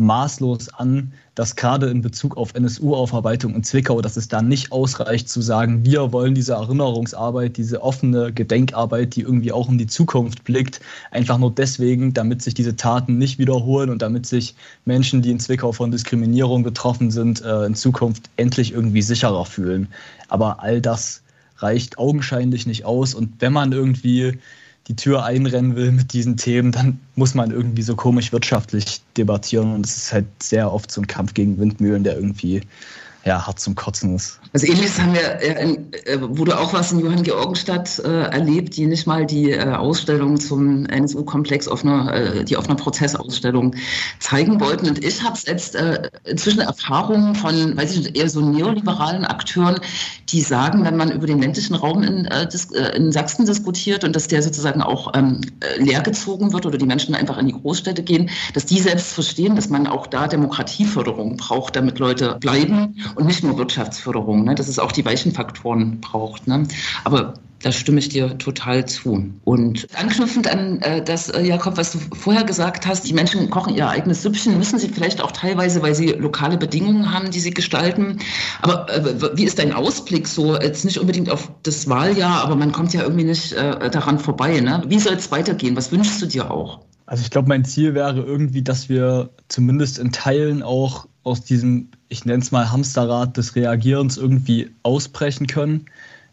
maßlos an, dass gerade in Bezug auf NSU-Aufarbeitung in Zwickau, dass es da nicht ausreicht zu sagen, wir wollen diese Erinnerungsarbeit, diese offene Gedenkarbeit, die irgendwie auch in die Zukunft blickt, einfach nur deswegen, damit sich diese Taten nicht wiederholen und damit sich Menschen, die in Zwickau von Diskriminierung betroffen sind, äh, in Zukunft endlich irgendwie sicherer fühlen. Aber all das reicht augenscheinlich nicht aus und wenn man irgendwie die Tür einrennen will mit diesen Themen, dann muss man irgendwie so komisch wirtschaftlich debattieren und es ist halt sehr oft so ein Kampf gegen Windmühlen, der irgendwie ja, hart zum Kotzen ist. Also ähnliches haben wir, äh, äh, wurde auch was in Johann Georgenstadt äh, erlebt, die nicht mal die äh, Ausstellung zum NSU-Komplex äh, die auf einer Prozessausstellung zeigen wollten. Und ich habe jetzt äh, inzwischen Erfahrungen von, weiß ich nicht, eher so neoliberalen Akteuren, die sagen, wenn man über den ländlichen Raum in, äh, in Sachsen diskutiert und dass der sozusagen auch ähm, äh, leergezogen wird oder die Menschen einfach in die Großstädte gehen, dass die selbst verstehen, dass man auch da Demokratieförderung braucht, damit Leute bleiben und nicht nur Wirtschaftsförderung, ne? dass es auch die weichen Faktoren braucht. Ne? Aber da stimme ich dir total zu. Und anknüpfend an äh, das, äh, Jakob, was du vorher gesagt hast, die Menschen kochen ihr eigenes Süppchen, müssen sie vielleicht auch teilweise, weil sie lokale Bedingungen haben, die sie gestalten. Aber äh, wie ist dein Ausblick so? Jetzt nicht unbedingt auf das Wahljahr, aber man kommt ja irgendwie nicht äh, daran vorbei. Ne? Wie soll es weitergehen? Was wünschst du dir auch? Also ich glaube, mein Ziel wäre irgendwie, dass wir zumindest in Teilen auch aus diesem, ich nenne es mal Hamsterrad des Reagierens irgendwie ausbrechen können.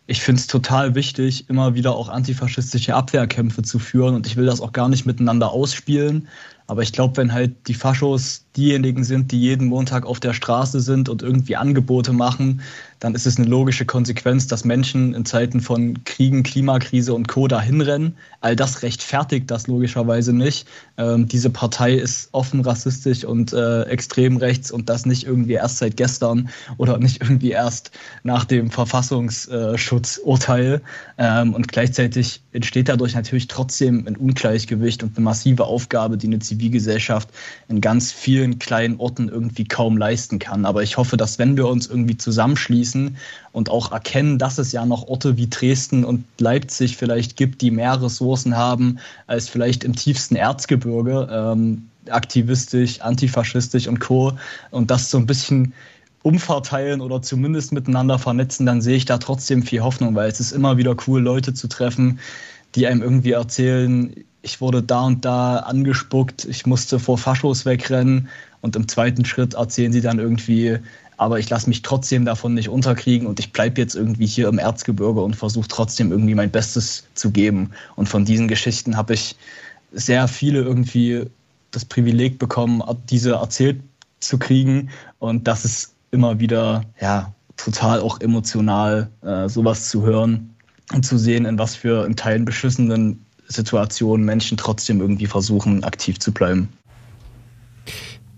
Ich finde es total wichtig, immer wieder auch antifaschistische Abwehrkämpfe zu führen und ich will das auch gar nicht miteinander ausspielen. Aber ich glaube, wenn halt die Faschos diejenigen sind, die jeden Montag auf der Straße sind und irgendwie Angebote machen, dann ist es eine logische Konsequenz, dass Menschen in Zeiten von Kriegen, Klimakrise und Co. dahin rennen. All das rechtfertigt das logischerweise nicht. Ähm, diese Partei ist offen rassistisch und äh, extrem rechts und das nicht irgendwie erst seit gestern oder nicht irgendwie erst nach dem Verfassungsschutzurteil. Ähm, und gleichzeitig entsteht dadurch natürlich trotzdem ein Ungleichgewicht und eine massive Aufgabe, die eine Zivilgesellschaft in ganz vielen kleinen Orten irgendwie kaum leisten kann. Aber ich hoffe, dass wenn wir uns irgendwie zusammenschließen, schließen und auch erkennen, dass es ja noch Orte wie Dresden und Leipzig vielleicht gibt, die mehr Ressourcen haben als vielleicht im tiefsten Erzgebirge, ähm, aktivistisch, antifaschistisch und co. Und das so ein bisschen umverteilen oder zumindest miteinander vernetzen, dann sehe ich da trotzdem viel Hoffnung, weil es ist immer wieder cool, Leute zu treffen, die einem irgendwie erzählen, ich wurde da und da angespuckt, ich musste vor Faschos wegrennen und im zweiten Schritt erzählen sie dann irgendwie, aber ich lasse mich trotzdem davon nicht unterkriegen und ich bleibe jetzt irgendwie hier im Erzgebirge und versuche trotzdem irgendwie mein Bestes zu geben. Und von diesen Geschichten habe ich sehr viele irgendwie das Privileg bekommen, diese erzählt zu kriegen und das ist immer wieder ja total auch emotional, äh, sowas zu hören und zu sehen, in was für in Teilen beschissenen Situationen Menschen trotzdem irgendwie versuchen, aktiv zu bleiben.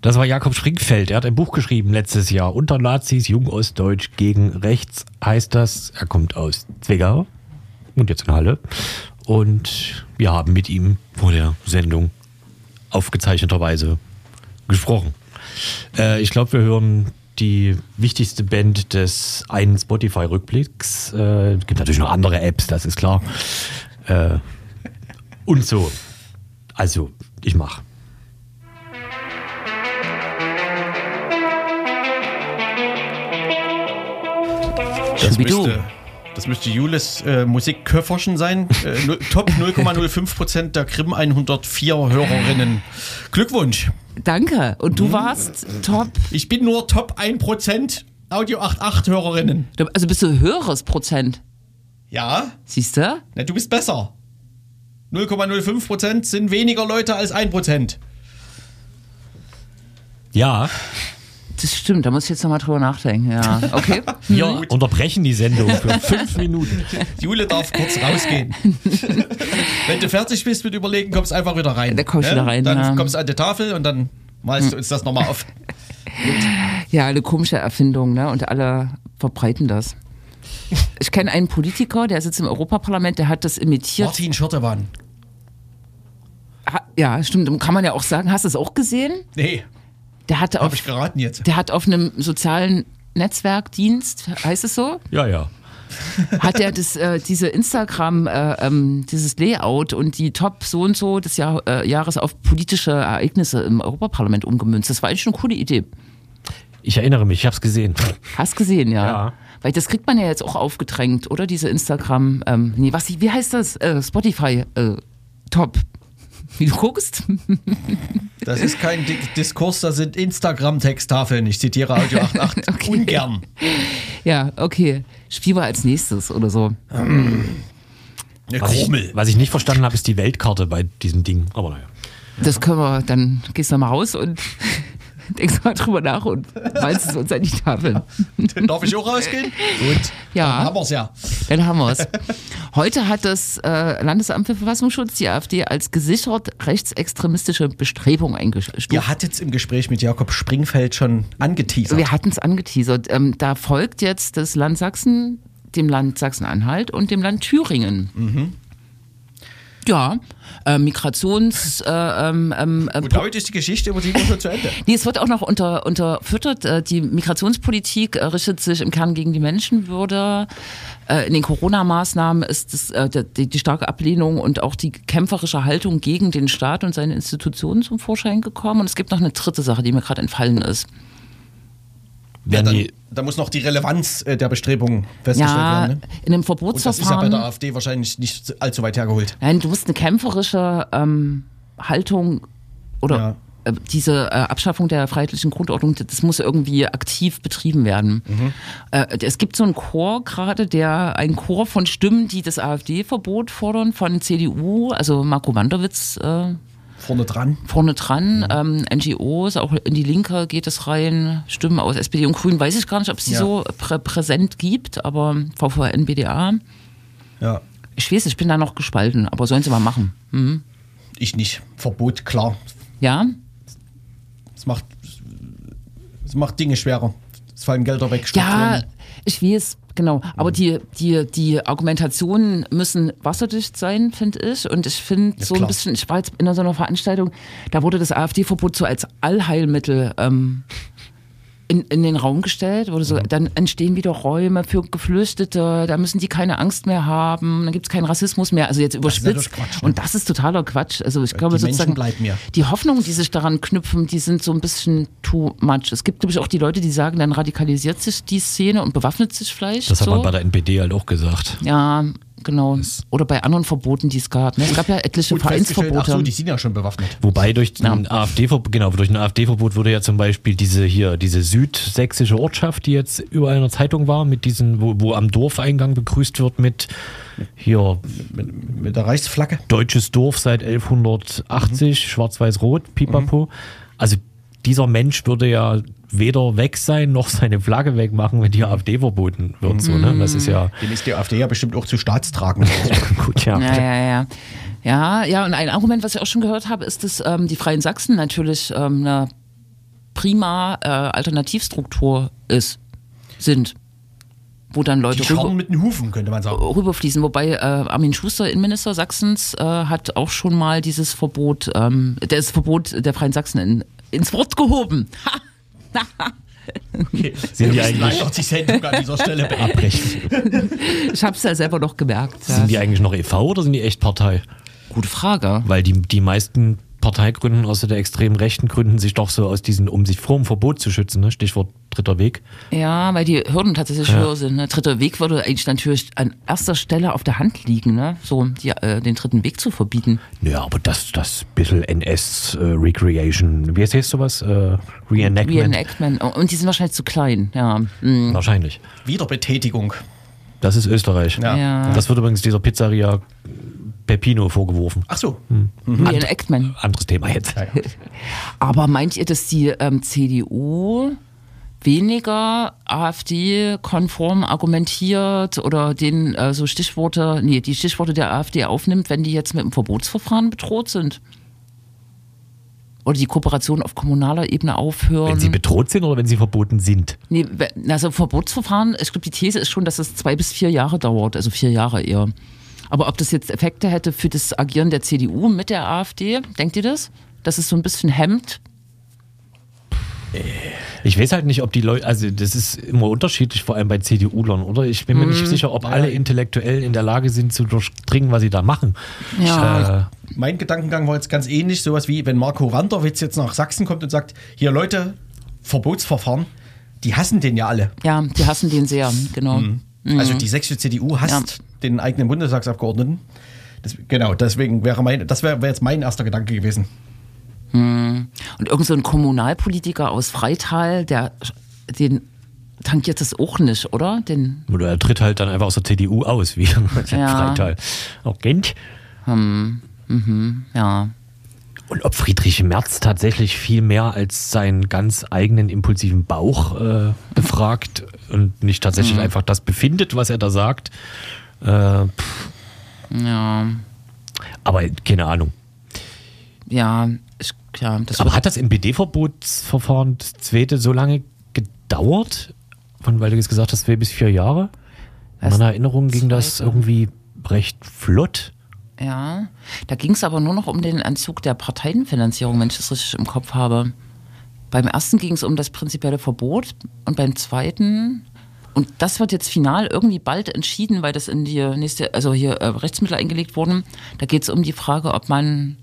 Das war Jakob Springfeld. Er hat ein Buch geschrieben letztes Jahr. Unter Nazis, Jung Ostdeutsch gegen Rechts heißt das. Er kommt aus Zwickau und jetzt in Halle. Und wir haben mit ihm vor der Sendung aufgezeichneterweise gesprochen. Äh, ich glaube, wir hören die wichtigste Band des einen Spotify-Rückblicks. Äh, gibt natürlich noch andere Apps, das ist klar. Äh, und so. Also, ich mache. Das müsste, das müsste Jules äh, Musikköfferchen sein. Äh, top 0,05 Prozent der Krim 104 Hörerinnen. Glückwunsch. Danke. Und du warst top. Ich bin nur Top 1 Prozent Audio 88 Hörerinnen. Also bist du höheres Prozent. Ja? Siehst du? Na, du bist besser. 0,05 Prozent sind weniger Leute als 1 Prozent. Ja. Das stimmt, da muss ich jetzt nochmal drüber nachdenken. Ja, okay. Wir unterbrechen die Sendung für fünf Minuten. Jule darf kurz rausgehen. Wenn du fertig bist mit Überlegen, kommst einfach wieder rein. Da komm ich wieder rein, Dann ja. kommst du an die Tafel und dann malst du uns das nochmal auf. Ja, eine komische Erfindung, ne? Und alle verbreiten das. Ich kenne einen Politiker, der sitzt im Europaparlament, der hat das imitiert. Martin Schürtewan. Ha, ja, stimmt. Kann man ja auch sagen. Hast du es auch gesehen? Nee, Der hat hab auf, ich geraten jetzt. der hat auf einem sozialen Netzwerkdienst, heißt es so, Ja, ja. hat er das, äh, diese Instagram, äh, ähm, dieses Layout und die Top so und so des Jahr, äh, Jahres auf politische Ereignisse im Europaparlament umgemünzt. Das war eigentlich eine coole Idee. Ich erinnere mich, ich habe es gesehen. Hast gesehen, ja. Ja. Weil das kriegt man ja jetzt auch aufgedrängt, oder? Diese Instagram, ähm, nee, was, wie heißt das? Äh, Spotify, äh, Top. Wie du guckst? Das ist kein Di Diskurs, das sind Instagram-Texttafeln. Ich zitiere Audio 88 Okay. ungern. ja, okay. Spiel mal als nächstes oder so. Eine Was ich, Krummel. was ich nicht verstanden habe, ist die Weltkarte bei diesem Ding. Aber naja. Das können wir, dann gehst du mal raus und denkst mal drüber nach und malst es uns an die Tafel. Darf ich auch rausgehen? Gut. Ja. Dann haben wir's ja. Dann haben wir es. Heute hat das äh, Landesamt für Verfassungsschutz die AfD als gesichert rechtsextremistische Bestrebung eingestuft. Ihr hattet im Gespräch mit Jakob Springfeld schon angeteasert. Wir hatten es angeteasert. Ähm, da folgt jetzt das Land Sachsen, dem Land Sachsen-Anhalt und dem Land Thüringen. Ja, äh, Migrations. Äh, ähm, ähm, äh, Und damit ist die Geschichte über die Woche zu Ende. Nee, es wird auch noch unter, unterfüttert. Äh, Die Migrationspolitik äh, richtet sich im Kern gegen die Menschenwürde. Äh, In den Corona-Maßnahmen ist äh, die, die starke Ablehnung und auch die kämpferische Haltung gegen den Staat und seine Institutionen zum Vorschein gekommen. Und es gibt noch eine dritte Sache, die mir gerade entfallen ist. Ja, dann, da muss noch die Relevanz äh, der Bestrebungen festgestellt Ja, werden. Ne? in einem Und das ist ja bei Verbotsverfahren. der AfD wahrscheinlich nicht allzu weit hergeholt. Nein, du musst eine kämpferische ähm, Haltung oder Ja. äh, diese äh, Abschaffung der freiheitlichen Grundordnung, das muss irgendwie aktiv betrieben werden. Mhm. Äh, es gibt so einen Chor gerade, der ein Chor von Stimmen, die das AfD-Verbot fordern, von CDU, also Marco Wanderwitz. Vorne dran. vorne dran. Ähm, NGOs, auch in die Linke geht es rein. Stimmen aus SPD und Grünen weiß ich gar nicht, ob es die Ja. so prä präsent gibt, aber VVN, BDA. Ja. Ich weiß, ich bin da noch gespalten, aber sollen sie mal machen. Mhm. Ich nicht. Verbot, klar. Ja, Es macht, es macht Dinge schwerer. Es fallen Gelder weg. ja, ich weiß, genau. Aber die, die, die Argumentationen müssen wasserdicht sein, finde ich. Und ich finde Ja, so ein klar. bisschen, ich war jetzt in so einer Veranstaltung, da wurde das AfD-Verbot so als Allheilmittel ähm, in, in den Raum gestellt, wurde so, Mhm. dann entstehen wieder Räume für Geflüchtete, da müssen die keine Angst mehr haben, dann gibt es keinen Rassismus mehr, also jetzt überspitzt. Quatsch, ne? Und das ist totaler Quatsch. Also ich glaube die sozusagen, die Hoffnungen, die sich daran knüpfen, die sind so ein bisschen too much. Es gibt, glaube ich, auch die Leute, die sagen, dann radikalisiert sich die Szene und bewaffnet sich vielleicht. Das hat so. man bei der NPD halt auch gesagt. Ja, genau. Oder bei anderen Verboten, die es gab. Ne? Es gab ja etliche Gut ach Vereinsverbote. so, die sind ja schon bewaffnet. Wobei durch ein AfD-Verbot, genau, durch ein AfD-Verbot wurde ja zum Beispiel diese hier, diese südsächsische Ortschaft, die jetzt überall in der Zeitung war, mit diesen, wo, wo am Dorfeingang begrüßt wird mit hier Mit, mit der Reichsflagge. deutsches Dorf seit 1180, schwarz-weiß-rot, pipapo. Also dieser Mensch würde ja weder weg sein noch seine Flagge wegmachen, wenn die AfD verboten wird. So, ne? Das ist ja Dem ist die AfD ja bestimmt auch zu staatstragend. gut, ja. Ja, ja, ja. Ja, ja, und ein Argument, was ich auch schon gehört habe, ist, dass ähm, die Freien Sachsen natürlich ähm, eine prima äh, Alternativstruktur ist, sind. Wo dann Leute Die rüber, mit den Hufen, könnte man sagen. rüberfließen. Wobei äh, Armin Schuster, Innenminister Sachsens, äh, hat auch schon mal dieses Verbot, ähm, das Verbot der Freien Sachsen in, ins Wort gehoben. Ha! Okay. Sind die eigentlich- leider die Sendung an dieser Stelle beabbrechen. Ich habe es ja selber noch gemerkt. Sind die eigentlich noch e.V. oder sind die echt Partei? Gute Frage. Weil die, die meisten Parteigründen außer der extremen Rechten gründen sich doch so aus diesen, um sich vor dem Verbot zu schützen, ne? Stichwort dritter Weg. Ja, weil die Hürden tatsächlich höher sind. Ne? Dritter Weg würde eigentlich natürlich an erster Stelle auf der Hand liegen, ne? so die, äh, den dritten Weg zu verbieten. Ja, aber das, das bisschen NS äh, Recreation, wie heißt sowas? Äh, Reenactment? Reenactment. Und die sind wahrscheinlich zu klein. Ja, mhm. Wahrscheinlich. Wiederbetätigung. Das ist Österreich. Ja. ja. Das wird übrigens dieser Pizzeria Pepino vorgeworfen. Ach so. Reenactment. Anderes Thema jetzt. Ja, ja. Aber meint ihr, dass die ähm, CDU weniger AfD-konform argumentiert oder den äh, so Stichworte, nee, die Stichworte der AfD aufnimmt, wenn die jetzt mit dem Verbotsverfahren bedroht sind? Oder die Kooperation auf kommunaler Ebene aufhören? Wenn sie bedroht sind oder wenn sie verboten sind. Nee, also Verbotsverfahren, ich glaube, die These ist schon, dass es zwei bis vier Jahre dauert, also vier Jahre eher. Aber ob das jetzt Effekte hätte für das Agieren der CDU mit der AfD, denkt ihr das? Dass es so ein bisschen hemmt? Ich weiß halt nicht, ob die Leute, also das ist immer unterschiedlich, vor allem bei CDU-Lern, oder? Ich bin mir Mhm. nicht sicher, ob alle intellektuell in der Lage sind zu durchdringen, was sie da machen. Ja. Äh, Mein Gedankengang war jetzt ganz ähnlich, sowas wie wenn Marco Randerwitz jetzt nach Sachsen kommt und sagt, hier Leute, Verbotsverfahren, die hassen den ja alle. Ja, die hassen den sehr, genau. Also die sächsische CDU hasst den eigenen Bundestagsabgeordneten. Das, genau, deswegen wäre mein, das wäre wär jetzt mein erster Gedanke gewesen. Und irgend so ein Kommunalpolitiker aus Freital, der den tangiert das auch nicht, oder? Den, oder er tritt halt dann einfach aus der CDU aus, wie Ja. Freital. Auch Gent. ja. Und ob Friedrich Merz tatsächlich viel mehr als seinen ganz eigenen impulsiven Bauch äh, befragt und nicht tatsächlich Mhm. einfach das befindet, was er da sagt. Äh, Ja, aber keine Ahnung. ja, ja, Aber hat das NPD-Verbotsverfahren, das zweite, so lange gedauert? Von, weil du jetzt gesagt hast, zwei bis vier Jahre? In meiner Erinnerung ging das irgendwie recht flott. Ja, da ging es aber nur noch um den Entzug der Parteienfinanzierung, wenn ich das richtig im Kopf habe. Beim ersten ging es um das prinzipielle Verbot und beim zweiten, und das wird jetzt final irgendwie bald entschieden, weil das in die nächste, also hier äh, Rechtsmittel eingelegt wurden. Da geht es um die Frage, ob man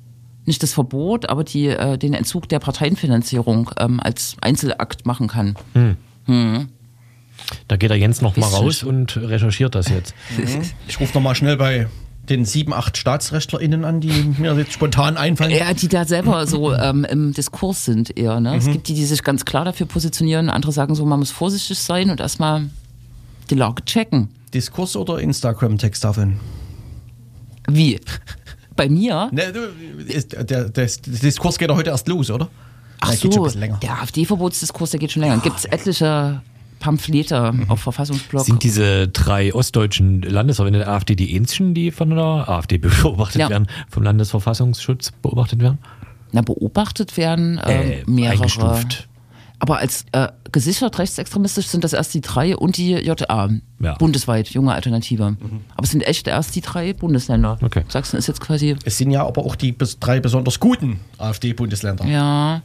nicht das Verbot, aber die, äh, den Entzug der Parteienfinanzierung ähm, als Einzelakt machen kann. Da geht der Jens noch mal raus und recherchiert das jetzt. Ich rufe nochmal schnell bei den sieben, acht StaatsrechtlerInnen an, die mir jetzt spontan einfallen. Ja, die da selber so ähm, im Diskurs sind eher. Ne? Es gibt die, die sich ganz klar dafür positionieren, andere sagen so, man muss vorsichtig sein und erstmal die Lage checken. Diskurs oder Instagram-Texttafeln? Wie? Bei mir? Ne, der, der, der Diskurs geht doch heute erst los, oder? Ach Ja, so, geht schon ein bisschen länger. der AfD-Verbotsdiskurs, der geht schon länger. Gibt es etliche Pamphlete Mhm. auf Verfassungsblog. Sind diese drei ostdeutschen Landesverbände der AfD die einzigen, die von der AfD beobachtet Ja. werden, vom Landesverfassungsschutz beobachtet werden? Na, beobachtet werden äh, Äh, mehrere. eingestuft. Aber als äh, gesichert rechtsextremistisch sind das erst die drei und die JA. Ja. Bundesweit, junge Alternative. Aber es sind echt erst die drei Bundesländer. Okay. Sachsen ist jetzt quasi. Es sind ja aber auch die bis, drei besonders guten AfD-Bundesländer. Ja.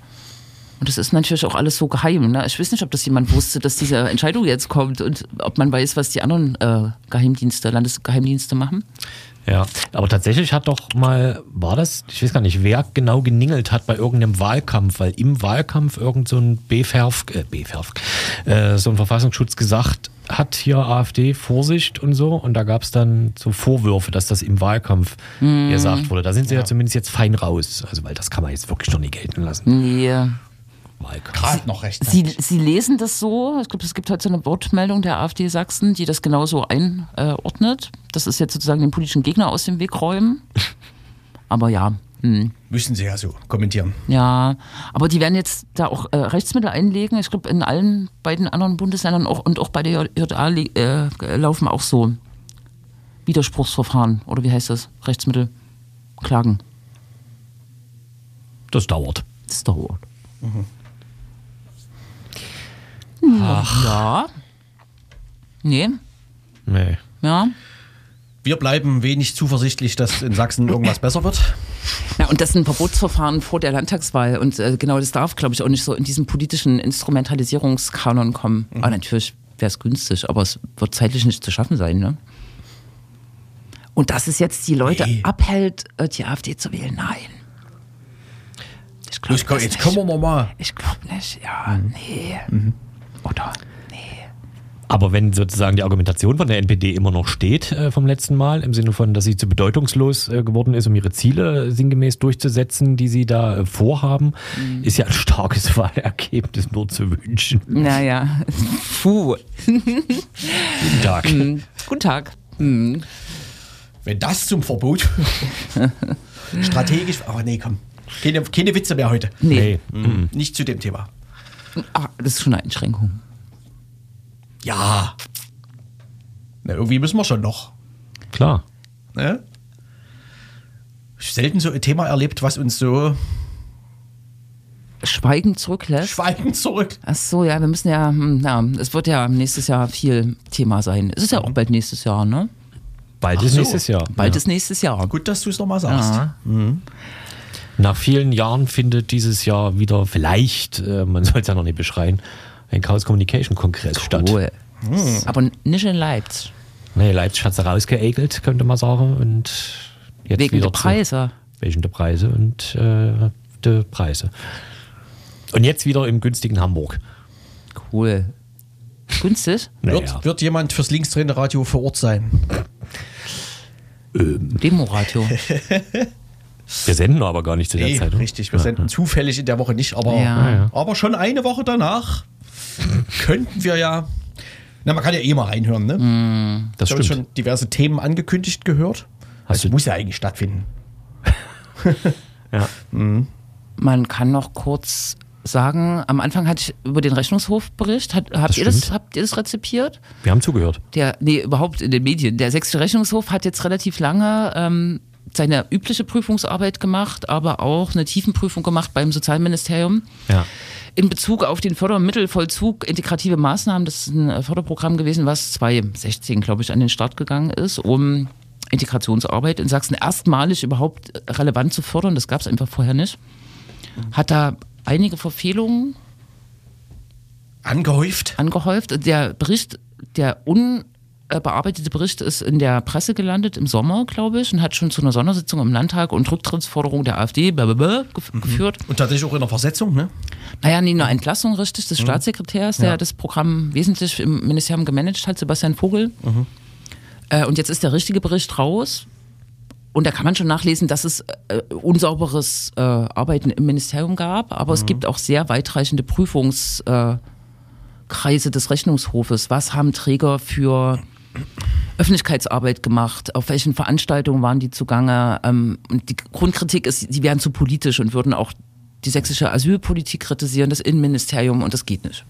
Und das ist natürlich auch alles so geheim. Ne? Ich weiß nicht, ob das jemand wusste, dass diese Entscheidung jetzt kommt und ob man weiß, was die anderen äh, Geheimdienste, Landesgeheimdienste machen. Ja, aber tatsächlich hat doch mal, war das, ich weiß gar nicht, wer genau geningelt hat bei irgendeinem Wahlkampf, weil im Wahlkampf irgend so ein BFerf, äh, BFerf, äh, so ein Verfassungsschutz gesagt hat, hier AfD, Vorsicht und so. Und da gab es dann so Vorwürfe, dass das im Wahlkampf gesagt wurde. Da sind sie ja. zumindest jetzt fein raus. Also, weil das kann man jetzt wirklich noch nicht gelten lassen. Nee. Gerade noch recht. Sie, Sie lesen das so, ich glaube, es gibt heute so eine Wortmeldung der AfD Sachsen, die das genauso einordnet. Das ist jetzt sozusagen den politischen Gegner aus dem Weg räumen. Aber ja, hm, Müssen sie ja so kommentieren. ja. Aber die werden jetzt da auch äh, Rechtsmittel einlegen. Ich glaube, in allen beiden anderen Bundesländern auch, und auch bei der JA äh, laufen auch so Widerspruchsverfahren. Oder wie heißt das? Rechtsmittel? Klagen. Das dauert. Das dauert. Ach. Ja. Nee. Nee. Ja. Wir bleiben wenig zuversichtlich, dass in Sachsen irgendwas besser wird. Ja, und das ist ein Verbotsverfahren vor der Landtagswahl. Und äh, genau das darf, glaube ich, auch nicht so in diesen politischen Instrumentalisierungskanon kommen. Aber natürlich wäre es günstig, aber es wird zeitlich nicht zu schaffen sein. Ne? Und dass es jetzt die Leute Nee. abhält, äh, die AfD zu wählen, nein. Ich glaube komm, jetzt kommen wir mal. Ich glaube nicht, ja, nee. Oder? Nee. Aber wenn sozusagen die Argumentation von der NPD immer noch steht äh, vom letzten Mal, im Sinne von, dass sie zu bedeutungslos äh, geworden ist, um ihre Ziele äh, sinngemäß durchzusetzen, die sie da äh, vorhaben, ist ja ein starkes Wahlergebnis nur zu wünschen. Naja, puh. Guten Tag. Guten Tag. Hm. Wenn das zum Verbot strategisch. Aber nee, komm. Keine, keine Witze mehr heute. Nee, Nee. Nicht zu dem Thema. Ah, das ist schon eine Einschränkung. Ja. Na, irgendwie müssen wir schon noch. Klar. Ne? Selten so ein Thema erlebt, was uns so Schweigen zurücklässt. schweigend zurück. Ach so, ja, wir müssen ja, hm, ja, es wird ja nächstes Jahr viel Thema sein. Es ist ja auch bald nächstes Jahr, ne? Bald Ach ist so. nächstes Jahr. Bald ja. ist nächstes Jahr. Gut, dass du es nochmal sagst. Ja. Nach vielen Jahren findet dieses Jahr wieder vielleicht, äh, man soll es ja noch nicht beschreien, ein Chaos Communication Kongress statt. Cool. Aber nicht in Leipzig. Nee, Leipzig hat sie rausgeekelt, könnte man sagen. Und jetzt Wegen wieder der Preise. Zu, wegen der Preise und äh, der Preise. Und jetzt wieder im günstigen Hamburg. Cool. Günstig? Naja. Wird, wird jemand fürs linksdrehende Radio vor Ort sein? Demoradio. Wir senden aber gar nicht zu der Nee, Zeit. oder? richtig. Wir senden zufällig in der Woche nicht, aber, Ja. ja. aber schon eine Woche danach könnten wir ja. Na, man kann ja eh mal reinhören, ne? Das ich habe schon diverse Themen angekündigt gehört. Hast Das du- muss ja eigentlich stattfinden. Ja. Man kann noch kurz sagen, am Anfang hatte ich über den Rechnungshofbericht, hat, habt, Das ihr das, habt ihr das rezipiert? Wir haben zugehört. Der, nee, überhaupt in den Medien. Der Sächsische Rechnungshof hat jetzt relativ lange ähm, seine übliche Prüfungsarbeit gemacht, aber auch eine Tiefenprüfung gemacht beim Sozialministerium. Ja. In Bezug auf den Fördermittelvollzug integrative Maßnahmen, das ist ein äh, Förderprogramm gewesen, was 2016, glaube ich, an den Start gegangen ist, um Integrationsarbeit in Sachsen erstmalig überhaupt relevant zu fördern. Das gab es einfach vorher nicht. Hat da einige Verfehlungen Angehäuft. angehäuft. Der Bericht, der unbearbeitete Bericht ist in der Presse gelandet im Sommer, glaube ich, und hat schon zu einer Sondersitzung im Landtag und Rücktrittsforderung der AfD blablabla, gef geführt. Und tatsächlich auch in der Versetzung, ne? Naja, nie eine Entlassung richtig des Staatssekretärs, der Ja. das Programm wesentlich im Ministerium gemanagt hat, Sebastian Vogel. Äh, und jetzt ist der richtige Bericht raus. Und da kann man schon nachlesen, dass es äh, unsauberes äh, Arbeiten im Ministerium gab, aber es gibt auch sehr weitreichende Prüfungskreise äh, Kreise des Rechnungshofes. Was haben Träger für Öffentlichkeitsarbeit gemacht? Auf welchen Veranstaltungen waren die zugange? Ähm, und die Grundkritik ist, die wären zu politisch und würden auch die sächsische Asylpolitik kritisieren, das Innenministerium und das geht nicht.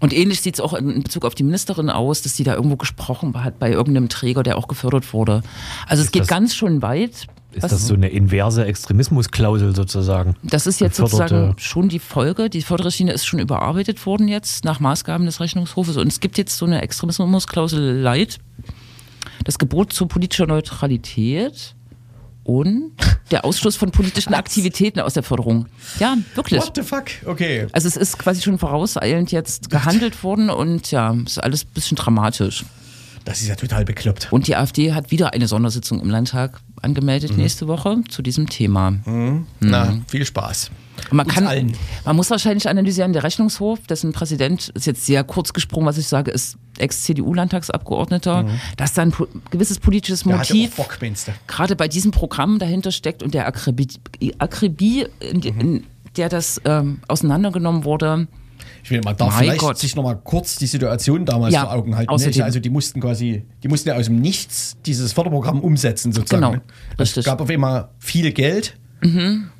Und ähnlich sieht es auch in Bezug auf die Ministerin aus, dass sie da irgendwo gesprochen hat bei irgendeinem Träger, der auch gefördert wurde. Also es Ist geht das- ganz schön weit. Ist Was- das so eine inverse Extremismusklausel sozusagen? Das ist jetzt Geförderte- sozusagen schon die Folge. Die Förderrichtlinie ist schon überarbeitet worden jetzt nach Maßgaben des Rechnungshofes. Und es gibt jetzt so eine Extremismusklausel Light. Das Gebot zur politischer Neutralität und der Ausschluss von politischen Aktivitäten aus der Förderung. Ja, wirklich. What the fuck? Okay. Also es ist quasi schon vorauseilend jetzt gehandelt worden und ja, ist alles ein bisschen dramatisch. Das ist ja total bekloppt. Und die AfD hat wieder eine Sondersitzung im Landtag angemeldet nächste Woche zu diesem Thema. Na, viel Spaß. Und Man, Uns kann, allen. man muss wahrscheinlich analysieren, der Rechnungshof, dessen Präsident ist jetzt sehr kurz gesprungen, was ich sage, ist Ex-CDU-Landtagsabgeordneter, dass da ein gewisses politisches Motiv Bock, gerade bei diesem Programm dahinter steckt und der Akribie, Akribie in, in der das ähm, auseinandergenommen wurde. Ich will mal, darf Mein vielleicht Gott. sich nochmal kurz die Situation damals Ja, vor Augen halten. Ne? außerdem. Also die mussten quasi, die mussten ja aus dem Nichts dieses Förderprogramm umsetzen sozusagen. Genau, ne? Es richtig. gab auf einmal viel Geld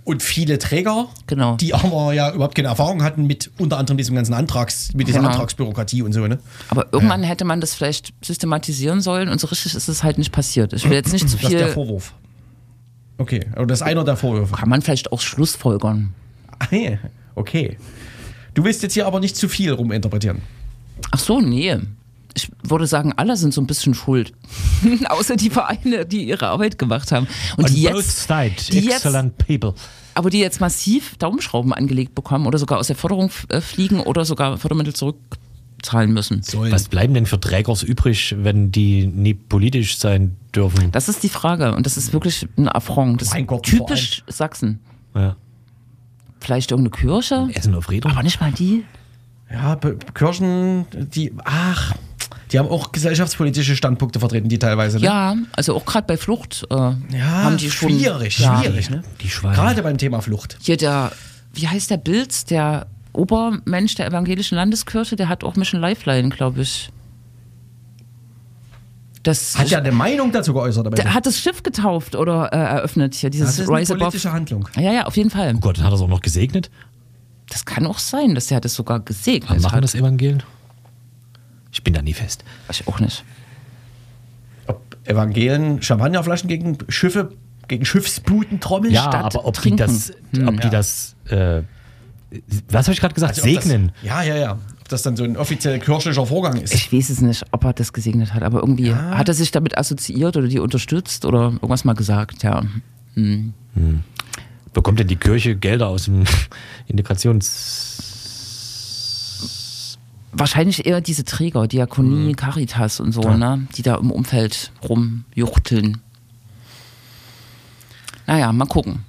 und viele Träger, Genau. die aber ja überhaupt keine Erfahrung hatten mit unter anderem diesem ganzen Antrags, mit dieser Genau. Antragsbürokratie und so. Ne? Aber irgendwann hätte man das vielleicht systematisieren sollen und so richtig ist es halt nicht passiert. Ich will jetzt nicht zu Das ist der viel, Vorwurf. Okay, aber das ist einer der Vorwürfe. kann man vielleicht auch Schlussfolgern. Ah, ja. Okay. Du willst jetzt hier aber nicht zu viel ruminterpretieren. Ach so, nee. Ich würde sagen, alle sind so ein bisschen schuld. Außer die Vereine, die ihre Arbeit gemacht haben. Und On die both jetzt, sides, die jetzt- excellent people. aber die jetzt massiv Daumenschrauben angelegt bekommen oder sogar aus der Förderung äh, fliegen oder sogar Fördermittel zurückzahlen müssen. Sollen. Was bleiben denn für Trägers übrig, wenn die nie politisch sein dürfen? Das ist die Frage und das ist wirklich ein Affront. Das Mein ist Gott, typisch Sachsen. Ja. Vielleicht irgendeine Kirche, Essen auf Rädern? aber nicht mal die. Ja, Kirchen, die, ach, die haben auch gesellschaftspolitische Standpunkte vertreten, die teilweise. Ne? Ja, also auch gerade bei Flucht äh, ja haben die schon. schwierig, ja. schwierig. Ne? Die Schweine. Gerade beim Thema Flucht. Hier der, wie heißt der Bilz, der Obermensch der evangelischen Landeskirche, der hat auch Mission Lifeline, glaube ich. Das Hat ja eine Meinung dazu geäußert. Aber der hat das Schiff getauft oder äh, eröffnet hier, dieses das ist eine Rise Above. politische Handlung. Ja, ja, auf jeden Fall. Oh Gott, hat er es auch noch gesegnet? Das kann auch sein, dass der das sogar gesegnet Wann machen hat. das Evangelien? Ich bin da nie fest. Ich auch nicht. Ob Evangelien Champagnerflaschen gegen Schiffe, gegen Schiffsbuten trommeln? Ja, statt aber ob trinken. die das, Hm. ob die Ja. das, äh, was habe ich gerade gesagt? Also Segnen. Das, ja, ja, ja. Das dann so ein offiziell kirchlicher Vorgang ist. Ich weiß es nicht, ob er das gesegnet hat, aber irgendwie hat er sich damit assoziiert oder die unterstützt oder irgendwas mal gesagt, ja. Hm. Bekommt denn die Kirche Gelder aus dem Integrations... Wahrscheinlich eher diese Träger, Diakonie, Caritas und so, ne, die da im Umfeld rumjuchteln. Naja, mal gucken.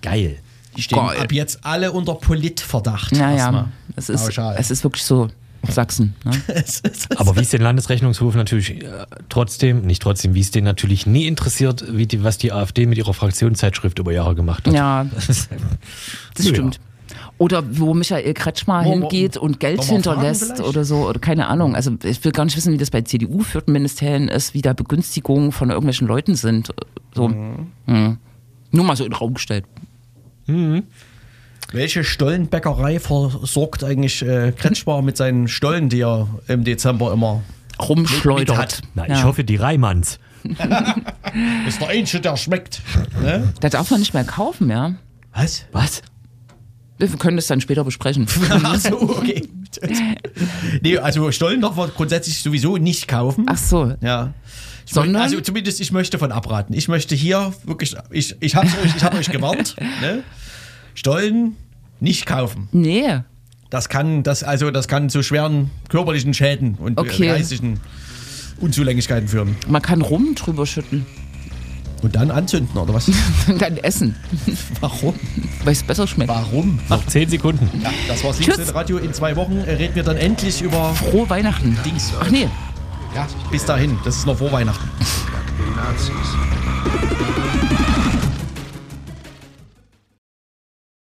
Geil. Die stehen Geil. ab jetzt alle unter Politverdacht. Naja, es ist, Pauschal. es ist wirklich so Sachsen. Ne? Aber wie es den Landesrechnungshof natürlich äh, trotzdem, nicht trotzdem, wie es den natürlich nie interessiert, wie die, was die AfD mit ihrer Fraktionszeitschrift über Jahre gemacht hat. Ja, das Ja. stimmt. Oder wo Michael Kretschmer wir- hingeht und Geld hinterlässt oder so, oder keine Ahnung. Also ich will gar nicht wissen, wie das bei CDU-führten Ministerien ist, wie da Begünstigungen von irgendwelchen Leuten sind. So. Mhm. Nur mal so in den Raum gestellt. Welche Stollenbäckerei versorgt eigentlich äh, Kretschmer mit seinen Stollen, die er im Dezember immer. Rumschleudert. Mit hat. Na, Ja. ich hoffe, die Reimanns. Ist der Einzige, der schmeckt. Ne? Da darf man nicht mehr kaufen, ja. Was? Was? Wir können das dann später besprechen. Ach so, okay. nee, also Stollen darf man grundsätzlich sowieso nicht kaufen. Ach so. Ja. Ich Sondern? möchte, also zumindest ich möchte von abraten. Ich möchte hier wirklich, ich, ich habe euch, ich hab euch gewarnt, ne? Stollen nicht kaufen. Nee. Das kann, das, also das kann zu schweren körperlichen Schäden und Okay. äh, geistigen Unzulänglichkeiten führen. Man kann Rum drüber schütten Und dann anzünden, oder was? dann essen, Warum? weil es besser schmeckt. Warum? Noch zehn Sekunden. Ja, das war's. Liebste Radio. In zwei Wochen reden wir dann endlich über Frohe Weihnachten. Dings. Ach nee. Ja, bis dahin. Das ist noch vor Weihnachten.